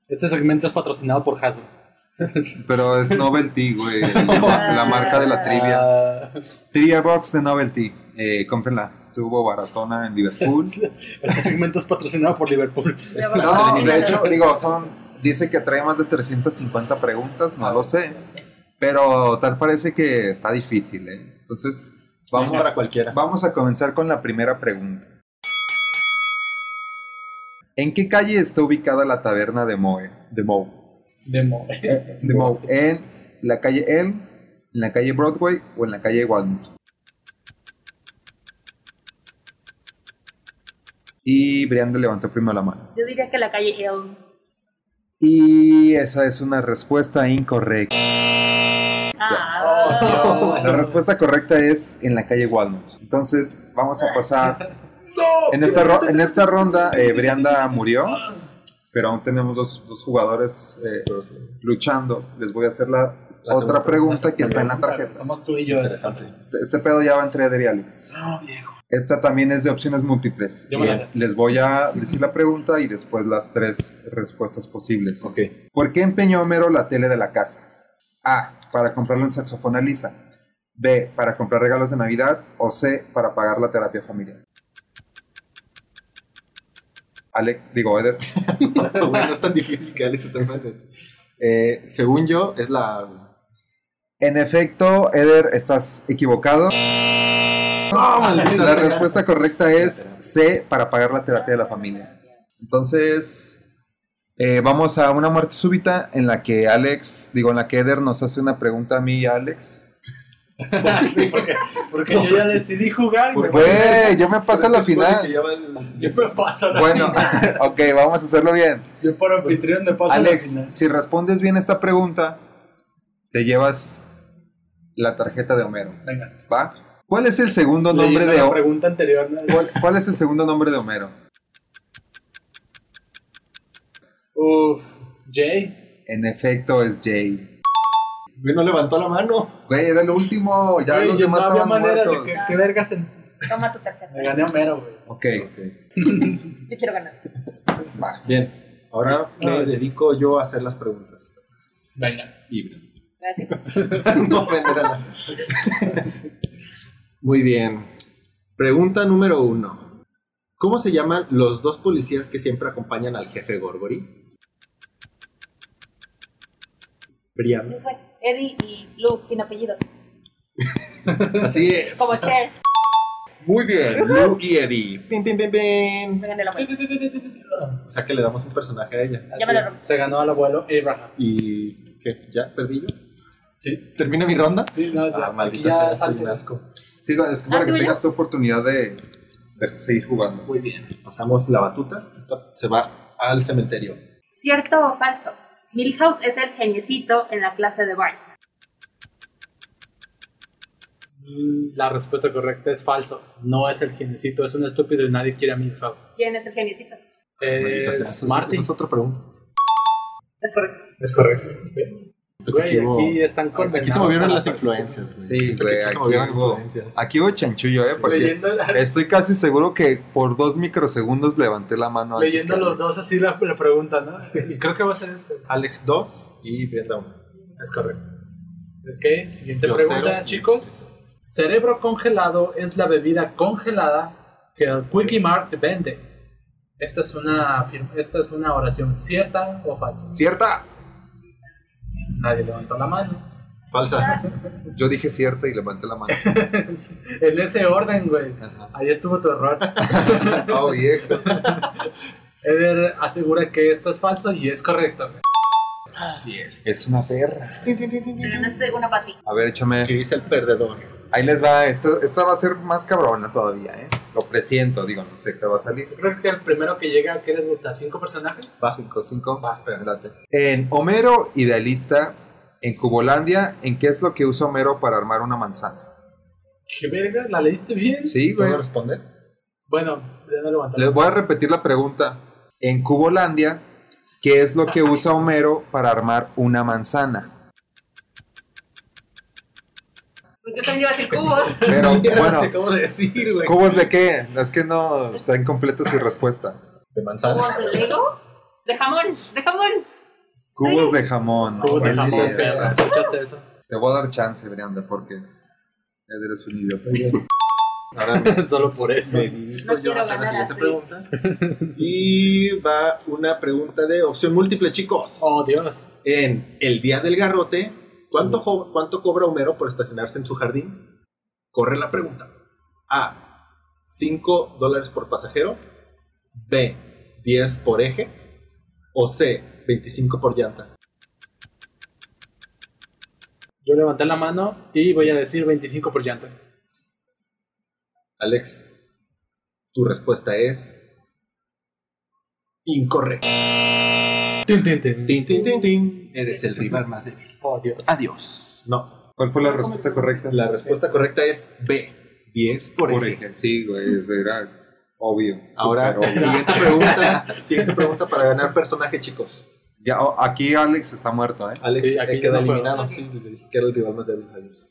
Este segmento es patrocinado por Hasbro. Pero es Novelty, güey. la marca de la trivia. Ah, Trivia Box de Novelty. Eh, cómprenla. Estuvo baratona en Liverpool. este segmento es patrocinado por Liverpool. No, de hecho, digo, son. Dice que trae más de 350 preguntas, no lo sé. Pero tal parece que está difícil, ¿eh? Entonces, Vamos vamos, para cualquiera. vamos a comenzar con la primera pregunta. ¿En qué calle está ubicada la taberna de Moe? De Moe. Demo. Eh, de Moe. ¿En la calle Elm, en la calle Broadway o en la calle Walnut? Y Brianda levantó primero la mano. Yo diría que la calle Elm. Y esa es una respuesta incorrecta. Ah. La respuesta correcta es en la calle Walnut. Entonces, vamos a pasar. En esta, ro- en esta ronda, eh, Brianda murió, pero aún tenemos dos, dos jugadores eh, luchando. Les voy a hacer la, La otra pregunta que está en la tarjeta. Somos tú y yo. Interesante. Este, este pedo ya va entre Eder y Alex. No, viejo. Esta también es de opciones múltiples. Yo me la Y sé. Les voy a decir la pregunta y después las tres respuestas posibles. Ok. ¿Por qué empeñó Homero la tele de la casa? A. Para comprarle un saxofón a Lisa. B. Para comprar regalos de Navidad. O C. Para pagar la terapia familiar. Alex, digo, Eder. bueno, es tan difícil que Alex esté enfrente. Eh, según yo, es la. En efecto, Eder, estás equivocado. ¡No, maldita La sea! respuesta correcta es C. Para pagar la terapia de la familia. Entonces, eh, vamos a una muerte súbita en la que Alex, digo, en la que Eder nos hace una pregunta a mí y a Alex. Sí, porque, porque yo ya decidí jugar. ¿Por güey. Güey, yo me paso a la final. el- Yo me paso a la Bueno, final. ok, vamos a hacerlo bien. Yo por anfitrión me paso a la Alex, final. si respondes bien esta pregunta, te llevas la tarjeta de Homero. Venga. ¿Va? ¿Cuál es el segundo nombre Leyendo de la Homero? pregunta anterior. ¿no? ¿Cuál, cuál es el segundo nombre de Homero? Uf, Jay. En efecto, es Jay. Güey, no levantó la mano. Güey, era el último. Ya Güey, los yo demás no había estaban manera muertos. de que, que vergas en... Toma tu tarjeta. Me gané a Homero, güey. Ok, Yo quiero ganar. va. Bien, ahora me Ah, dedico yo a hacer las preguntas. Venga. Libre. Gracias. no ofender a nadie. Muy bien. Pregunta número uno. ¿Cómo se llaman los dos policías que siempre acompañan al jefe Gorgory? Brian. Yo soy Eddie y Luke sin apellido. Así es. Como Cher. Muy bien, Lou y Eddie. Pin, pin, pin, pin. Me gané la vuelta. O sea que le damos un personaje a ella. Ya me lo rompí. Se ganó al abuelo Abraham. ¿Y qué? ¿Ya perdí yo? Sí. ¿Termina mi ronda? Sí, no, Ah, maldita sea, soy un asco. Sí, es que Ah, para que ¿tú y yo? tengas tu oportunidad de, de seguir jugando. Muy bien. Pasamos la batuta. Esta se va al cementerio. ¿Cierto o falso? Milhouse es el geniecito en la clase de Bart. La respuesta correcta es falso. No es el genecito, es un estúpido y nadie quiere a Milhouse. ¿Quién es el geniecito? Es eso es- otra pregunta. Es correcto. Es correcto. Güey, Aquí hubo- aquí están Aquí se movieron las influencias. güey. Sí, güey, aquí se movieron hubo- influencias. Aquí hubo chanchullo, ¿eh? Porque Leyendo, estoy casi seguro que por dos microsegundos levanté la mano. leyendo los Alex. dos así la, la pregunta, ¿no? Y creo que va a ser este. Alex 2 y Brenda 1. Es correcto. Ok, siguiente Yo pregunta, cero. chicos. Cerebro congelado es la bebida congelada que el Quickie Mart vende. Esta es una, esta es una oración cierta o falsa. ¿Cierta? Nadie levantó la mano. Falsa. Yo dije cierta y levanté la mano. En ese orden, güey. Ajá. Ahí estuvo tu error. Oh, viejo. Eder asegura que esto es falso y es correcto. Así es. Es una perra. Te ganaste una para ti. A ver, échame. Que dice el perdedor. Ahí les va. Esta va a ser más cabrona todavía, ¿eh? Lo presiento, digo, no sé qué va a salir. Creo que el primero que llega, ¿qué les gusta? ¿Cinco personajes? Va. 5, 5. Va, espera. Espérate. En Homero Idealista, en Cubolandia, ¿en qué es lo que usa Homero para armar una manzana? ¿Qué verga? ¿La leíste bien? Sí, güey. ¿Puedo responder? Bueno, ya no levantó la Les voy a repetir la pregunta. En Cubolandia, ¿qué es lo que usa Homero para armar una manzana? Yo también iba a decir cubos. Pero bueno, acabo de decir, güey. ¿cubos de qué? Es que no está incompleta su respuesta. De manzana. ¿Cubos de Lego? De jamón, de jamón. Cubos de jamón. Cubos de jamón. ¿Escuchaste eso? Te voy a dar chance, Brianda, porque eres un idiota. Ahora me, Solo por eso. me dirijo No yo quiero a hacer la ganar siguiente así. pregunta. Y va una pregunta de opción múltiple, chicos. Oh, Dios. En el día del garrote, ¿cuánto, jo- ¿cuánto cobra Homero por estacionarse en su jardín? Corre la pregunta. A. 5 dólares por pasajero. B. 10 por eje. O C. 25 por llanta. Yo levanté la mano y voy a decir 25 por llanta. Alex, tu respuesta es incorrecta. Tin, tin, tin. Tin, tin, tin, tin. Eres el rival más débil. Oh, Dios. Adiós. No, ¿Cuál fue la respuesta correcta? la respuesta correcta es B. 10 por, Por eje. Sí, güey, era obvio. Ahora, obvio. siguiente pregunta. siguiente pregunta para ganar personaje, chicos. Ya, oh, aquí Alex está muerto, ¿eh? Alex Sí, aquí eh, queda no eliminado. Sí, le dije que era el rival más débil. Adiós.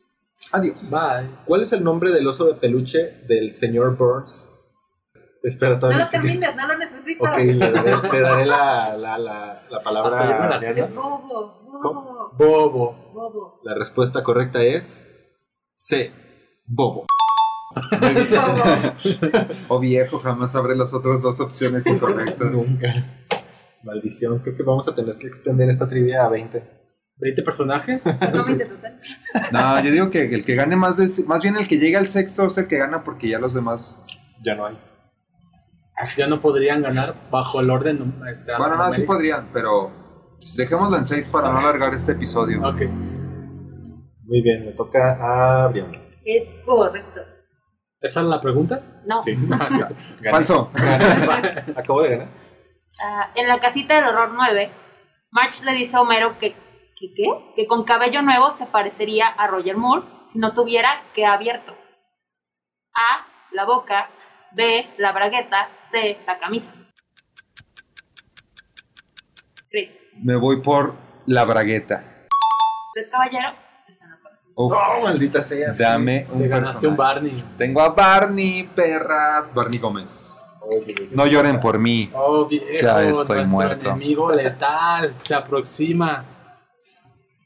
Adiós. Bye. ¿Cuál es el nombre del oso de peluche del señor Burns? Espera, No todavía lo existe. termines, no lo necesito. Ok, le daré, le daré la, la, la, la palabra. Hasta yo me la a sé. Diana. Es bobo, bobo, Bobo. bobo. La respuesta correcta es C. Bobo. O viejo, jamás sabré las otras dos opciones incorrectas. Nunca. Maldición, creo que vamos a tener que extender esta trivia a 20. ¿20 personajes? No me total. No, yo digo que el que gane más de... Más bien el que llega al sexto es el que gana porque ya los demás... Ya no hay. Ya no podrían ganar bajo el orden. Este, Bueno, no, sí podrían, pero... Dejémoslo en seis para no alargar este episodio. Ok. Muy bien, me toca a Brian. Es correcto. ¿Esa es la pregunta? No. Sí. Gané. Falso. Acabo de ganar. Ah, en la casita del horror 9, March le dice a Homero que, que, ¿qué? que con cabello nuevo se parecería a Roger Moore si no tuviera que abierto. A, la boca, B, la bragueta, C, la camisa. Chris, Me voy por la bragueta. ¿usted caballero? Está en la correcta. Uf, No, maldita sea. dame un Te ganaste un. Barney. Tengo a Barney, perras. Barney Gómez. No lloren por mí. Oh, viejo, Ya estoy nuestro muerto. enemigo letal se aproxima.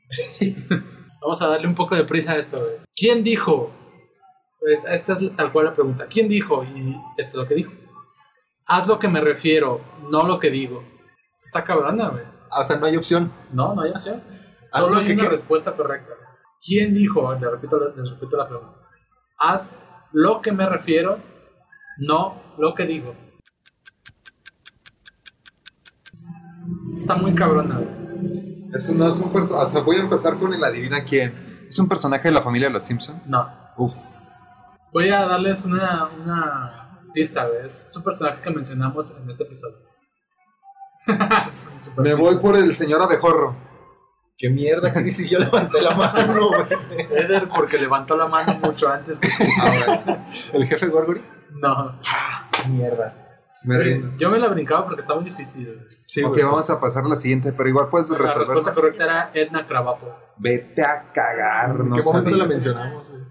Vamos a darle un poco de prisa a esto. güey. ¿Quién dijo? Pues, esta es tal cual la pregunta. ¿Quién dijo? Y esto es lo que dijo. Haz lo que me refiero, no lo que digo. Está cabrona, güey. Ah, O sea, no hay opción. No, no hay opción. Haz Solo lo hay que una respuesta correcta. ¿Quién dijo? Le repito, les repito la pregunta. Haz lo que me refiero, no lo que digo. Está muy cabrona. güey. Eso no es un personaje. O sea, voy a empezar con el adivina quién. ¿Es un personaje de la familia de los Simpson? No. Uf. Voy a darles una, una pista, güey. Es un personaje que mencionamos en este episodio. Me voy por el señor abejorro. Qué mierda, Chris, y yo levanté la mano, güey. Eder porque levantó la mano mucho antes que... ¿El jefe Gorgory? No. Mierda. Me rindo. Yo me la brincaba porque está muy difícil. Sí, ok, güey, vamos pues, a pasar a la siguiente, pero igual puedes La resolver. respuesta correcta era Edna Cravapo. Vete a cagar, ¿En no qué momento sabía. la mencionamos, güey?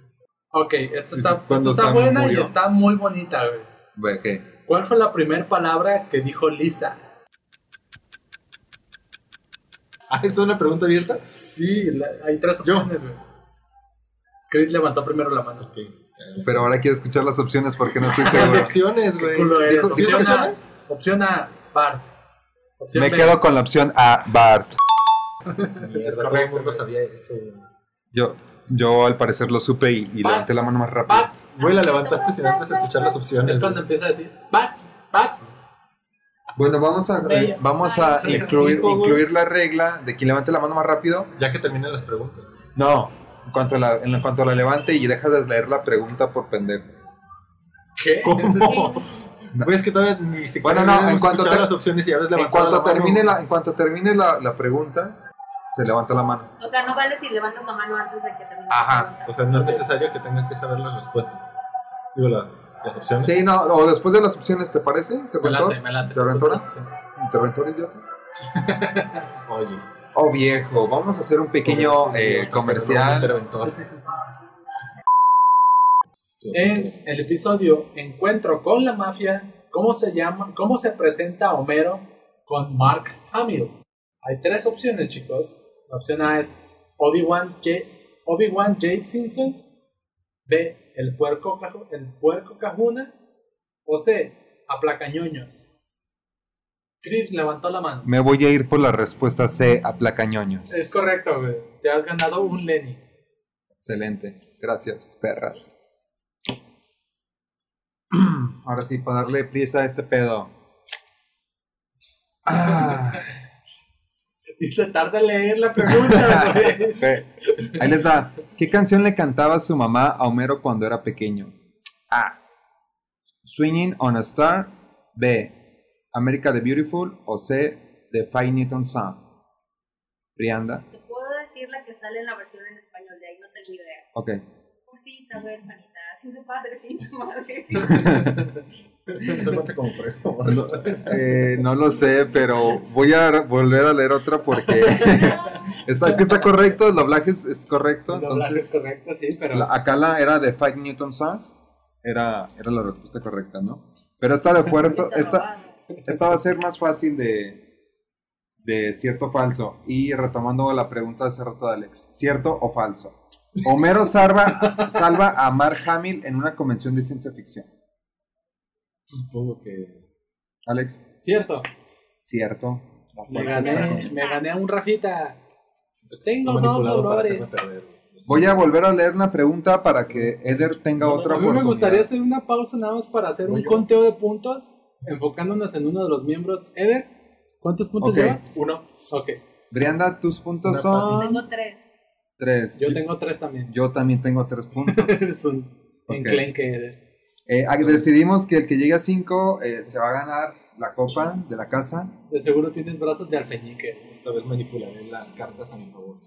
Ok, esta está, esta buena y está muy bonita, güey. Ve, ¿qué? ¿Cuál fue la primera palabra que dijo Lisa? Ah, ¿es una pregunta abierta? Sí, la- hay tres opciones, güey. Chris levantó primero la mano. Ok. Pero ahora quiero escuchar las opciones porque no estoy Las seguro. opciones, ¿Qué güey. Opción A, opciones? opción A, Bart. Opción Me B, quedo con la opción A, Bart. Es todo el correcto, mundo sabía eso. Yo, yo al parecer lo supe y, levanté la mano más rápido. Bart. Güey, la levantaste sin antes escuchar las opciones. Es cuando güey. empieza a decir Bart, Bart. Bueno, vamos a, eh, vamos a Ay, incluir, la regla de quien levante la mano más rápido. Ya que terminen las preguntas. No, en cuanto la, en cuanto la levante y deja de leer la pregunta por pendejo. ¿Qué? ¿Cómo? Güey, es que todavía ni siquiera Bueno, no, en cuanto te- las opciones y ya ves En cuanto la mano. termine la, en cuanto termine la, la pregunta, se levanta la mano. O sea, no vale si levantas la mano antes de que termine. Ajá. O sea, no es necesario que tengan que saber las respuestas. Digo, la- las opciones. Sí, no, o después de las opciones, ¿te parece? ¿Interventor? me late. ¿Interventora? ¿Interventor idiota? Oye. Oh, viejo, vamos a hacer un pequeño eh, comercial. Interventor. En el episodio Encuentro con la mafia, ¿cómo se llama? ¿Cómo se presenta Homero con Mark Hamill? Hay tres opciones, chicos. La opción A es Obi-Wan J. Obi-Wan J. Simpson. B. El puerco, el puerco cajuna. O C. Aplacañoños. Chris levantó la mano. Me voy a ir por la respuesta C, a placañoños. Es correcto, güey. Te has ganado un Lenny. Excelente. Gracias, perras. Ahora sí, para darle prisa a este pedo. Ah, Y se tarda en leer la pregunta, güey. Ahí les va. ¿Qué canción le cantaba su mamá a Homero cuando era pequeño? A. Swinging on a Star. B. America the Beautiful. O C. The Five Newton Song. Brianda. Te puedo decir la que sale en la versión en español, de ahí no tengo idea. Ok. Cosita, huérfanita, sin su padre, sin su madre. Eso cuenta como prueba. No, eh, no lo sé, pero voy a volver a leer otra porque está, es que está correcto, el doblaje es, es correcto. El doblaje es correcto, sí, pero. la- acá la era de Five Newton Song, era, era la respuesta correcta, ¿no? Pero esta de fuerte, esta, esta va a ser más fácil de, de cierto o falso. Y retomando la pregunta de hace rato de Alex, ¿cierto o falso? Homero salva, salva a Mark Hamill en una convención de ciencia ficción. Supongo que. Alex, Cierto. ¿cierto? Me gané, me gané a un Rafita. Tengo dos dolores. Voy a volver a leer una pregunta para que Eder tenga otra A mí me gustaría hacer una pausa nada más para hacer un yo. conteo de puntos, enfocándonos en uno de los miembros. Eder, ¿cuántos puntos Ok. llevas? Uno. Ok, Brianda, tus puntos Una son Tengo tres. Tres. yo tengo tres también. Yo también tengo tres puntos. es un Ok. enclenque. Eh, ah, decidimos que el que llegue a cinco eh, se va a ganar la copa de la casa. De seguro tienes brazos de alfeñique. Esta vez manipularé las cartas a mi favor.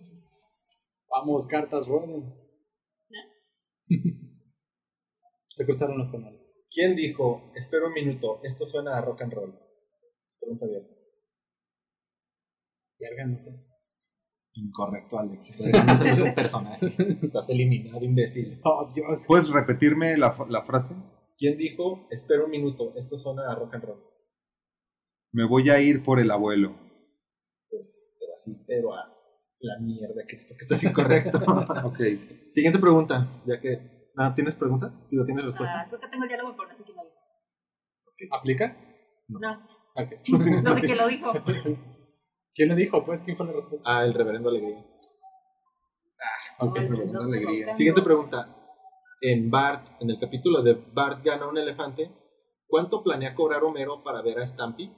Vamos, cartas, rueden. Se cruzaron los canales. ¿Quién dijo, espera un minuto, esto suena a rock and roll? Es pregunta abierta. Verga, no sé. Incorrecto, Alex. No es un personaje. Estás eliminado, imbécil. Oh, Dios. ¿Puedes repetirme la, la frase? ¿Quién dijo, espera un minuto, esto suena a rock and roll? Me voy a ir por el abuelo. Pues te vas a ir, pero a la mierda que porque estás incorrecto. Ok. Siguiente pregunta, ya que... Ah, ¿tienes pregunta? Digo, ¿tienes Ah, respuesta? creo que tengo el diálogo, pero no sé quién lo dijo. ¿Aplica? No, Ok. no sé quién lo dijo. ¿Quién lo dijo? Pues, ¿quién fue la respuesta? Ah, el reverendo Alegría. Ok. No, una no sé, alegría. Siguiente pregunta. En Bart, en el capítulo de Bart gana un elefante, ¿cuánto planea cobrar Homero para ver a Stampy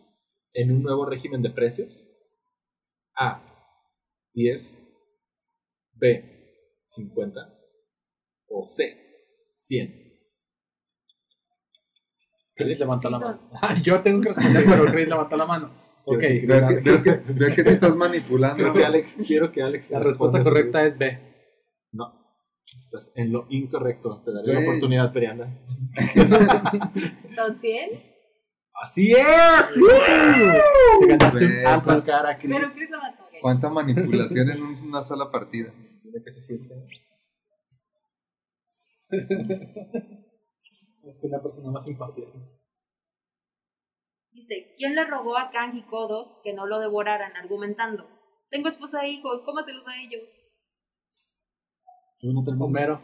en un nuevo régimen de precios? A. 10. B. 50. O C. 100. Chris levantó la mano. Ah, Yo tengo que responder, pero Chris levantó la mano. Ok, Veo que, veo que, veo que sí estás manipulando. Quiero que Alex, quiero que Alex la respuesta esta correcta es B. No. Estás en lo incorrecto. Te daré la oportunidad, Perianda. ¿Son 100? ¡Así es! Te ganaste un Ve, Apple. Tu cara, Chris. Pero Chris lo mató. ok. ¿Cuánta manipulación en un- una sola partida? Dime qué se siente. Es que una persona más imparcial. Dice, ¿quién le robó a Kang y Kodos que no lo devoraran argumentando? Tengo esposa e hijos, cómatelos a ellos. ¿Tú no terminas? Homero.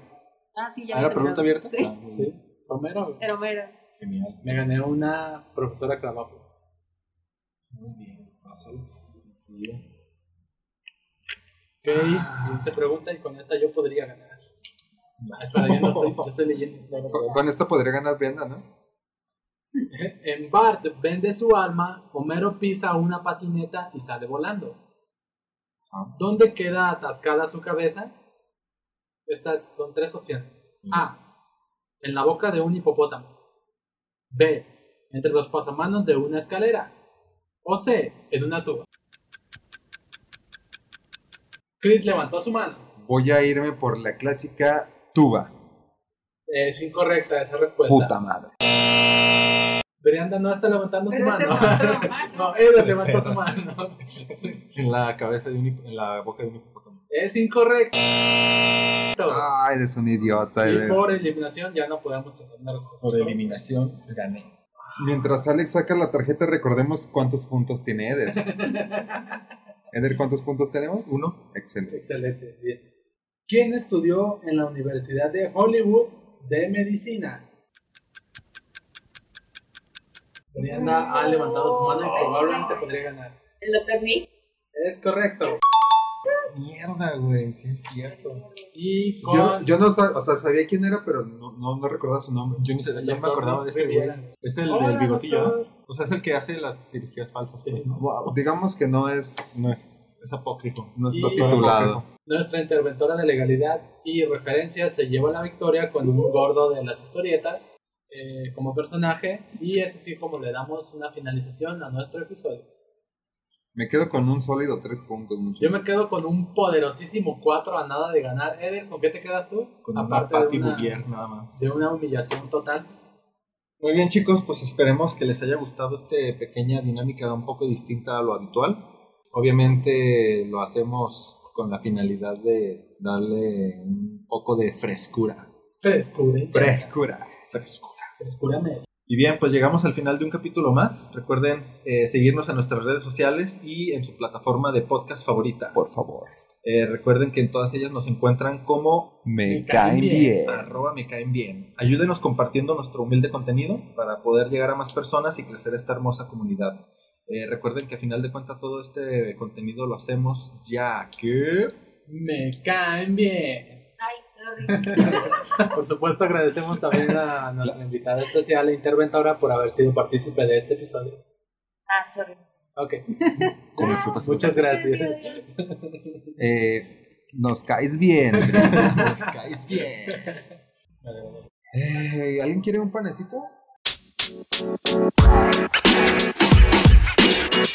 Ah, sí, ya ¿Ah, lo la pregunta abierta? Sí, Ah. Sí, Homero. pero mira. Genial. Me gané una profesora trabajo. Muy bien. Alex. Enseguida. Ok, siguiente pregunta y con esta yo podría ganar. Ah, espera, yo no estoy, yo estoy leyendo. No, no, Con, no. con esto podría ganar Brenda, ¿no? En Bart vende su alma, Homero pisa una patineta y sale volando. Ah. ¿Dónde queda atascada su cabeza? Estas son tres opciones. A. En la boca de un hipopótamo. B. Entre los pasamanos de una escalera. O C. En una tuba. Chris levantó su mano. Voy a irme por la clásica tuba. Es incorrecta esa respuesta. Puta madre. Brianda no está levantando su Pero mano. levantó no, Eder levantó su mano. En la cabeza de un en la boca de un hipopótamo. Es incorrecto. Ah, eres un idiota. y Eder. por eliminación ya no podemos tener una respuesta. Por eliminación, gané. Mientras Alex saca la tarjeta, recordemos cuántos puntos tiene Eder. Eder, ¿cuántos puntos tenemos? Uno. Excelente. Excelente, bien. ¿Quién estudió en la Universidad de Hollywood de Medicina? Brianda ha levantado su mano y probablemente podría ganar. ¿El. Nick? Es correcto. Mierda, güey. Sí, es cierto. Y con Yo, yo no sabía, o sea, sabía quién era, pero no, no, no recordaba su nombre. Yo ni sé, ya me Doctor acordaba de ese güey. Es el Hola, del bigotillo, doctor. ¿no? O sea, es el que hace las cirugías falsas. pues, ¿no? Wow, digamos que no es, No es, es apócrifo. no está titulado. Nuestra interventora de legalidad y referencias se llevó la victoria con un gordo de las historietas eh, como personaje y es así como le damos una finalización a nuestro episodio. Me quedo con un sólido tres puntos, muchachos. Yo me quedo con un poderosísimo 4 a nada de ganar. Eder, ¿con qué te quedas tú? Con una Aparte Patty de una, Bouvier, nada más. de una humillación total. Muy bien, chicos, pues esperemos que les haya gustado esta pequeña dinámica un poco distinta a lo habitual. Obviamente lo hacemos con la finalidad de darle un poco de frescura. Frescura. Frescura. Frescura. Frescura media. Y bien, pues llegamos al final de un capítulo más. Recuerden eh, seguirnos en nuestras redes sociales y en su plataforma de podcast favorita. Por favor. Eh, recuerden que en todas ellas nos encuentran como Me, Me caen caen bien. bien. arroba me caen bien. Ayúdenos compartiendo nuestro humilde contenido para poder llegar a más personas y crecer esta hermosa comunidad. Eh, recuerden que a final de cuentas todo este contenido lo hacemos ya que... Me caen bien. Por supuesto, agradecemos también a nuestra invitada especial e interventora por haber sido partícipe de este episodio. Ah, sorry. Ok, muchas gracias. Eh, nos caes bien. Nos caes bien. Eh, ¿Alguien quiere un panecito? You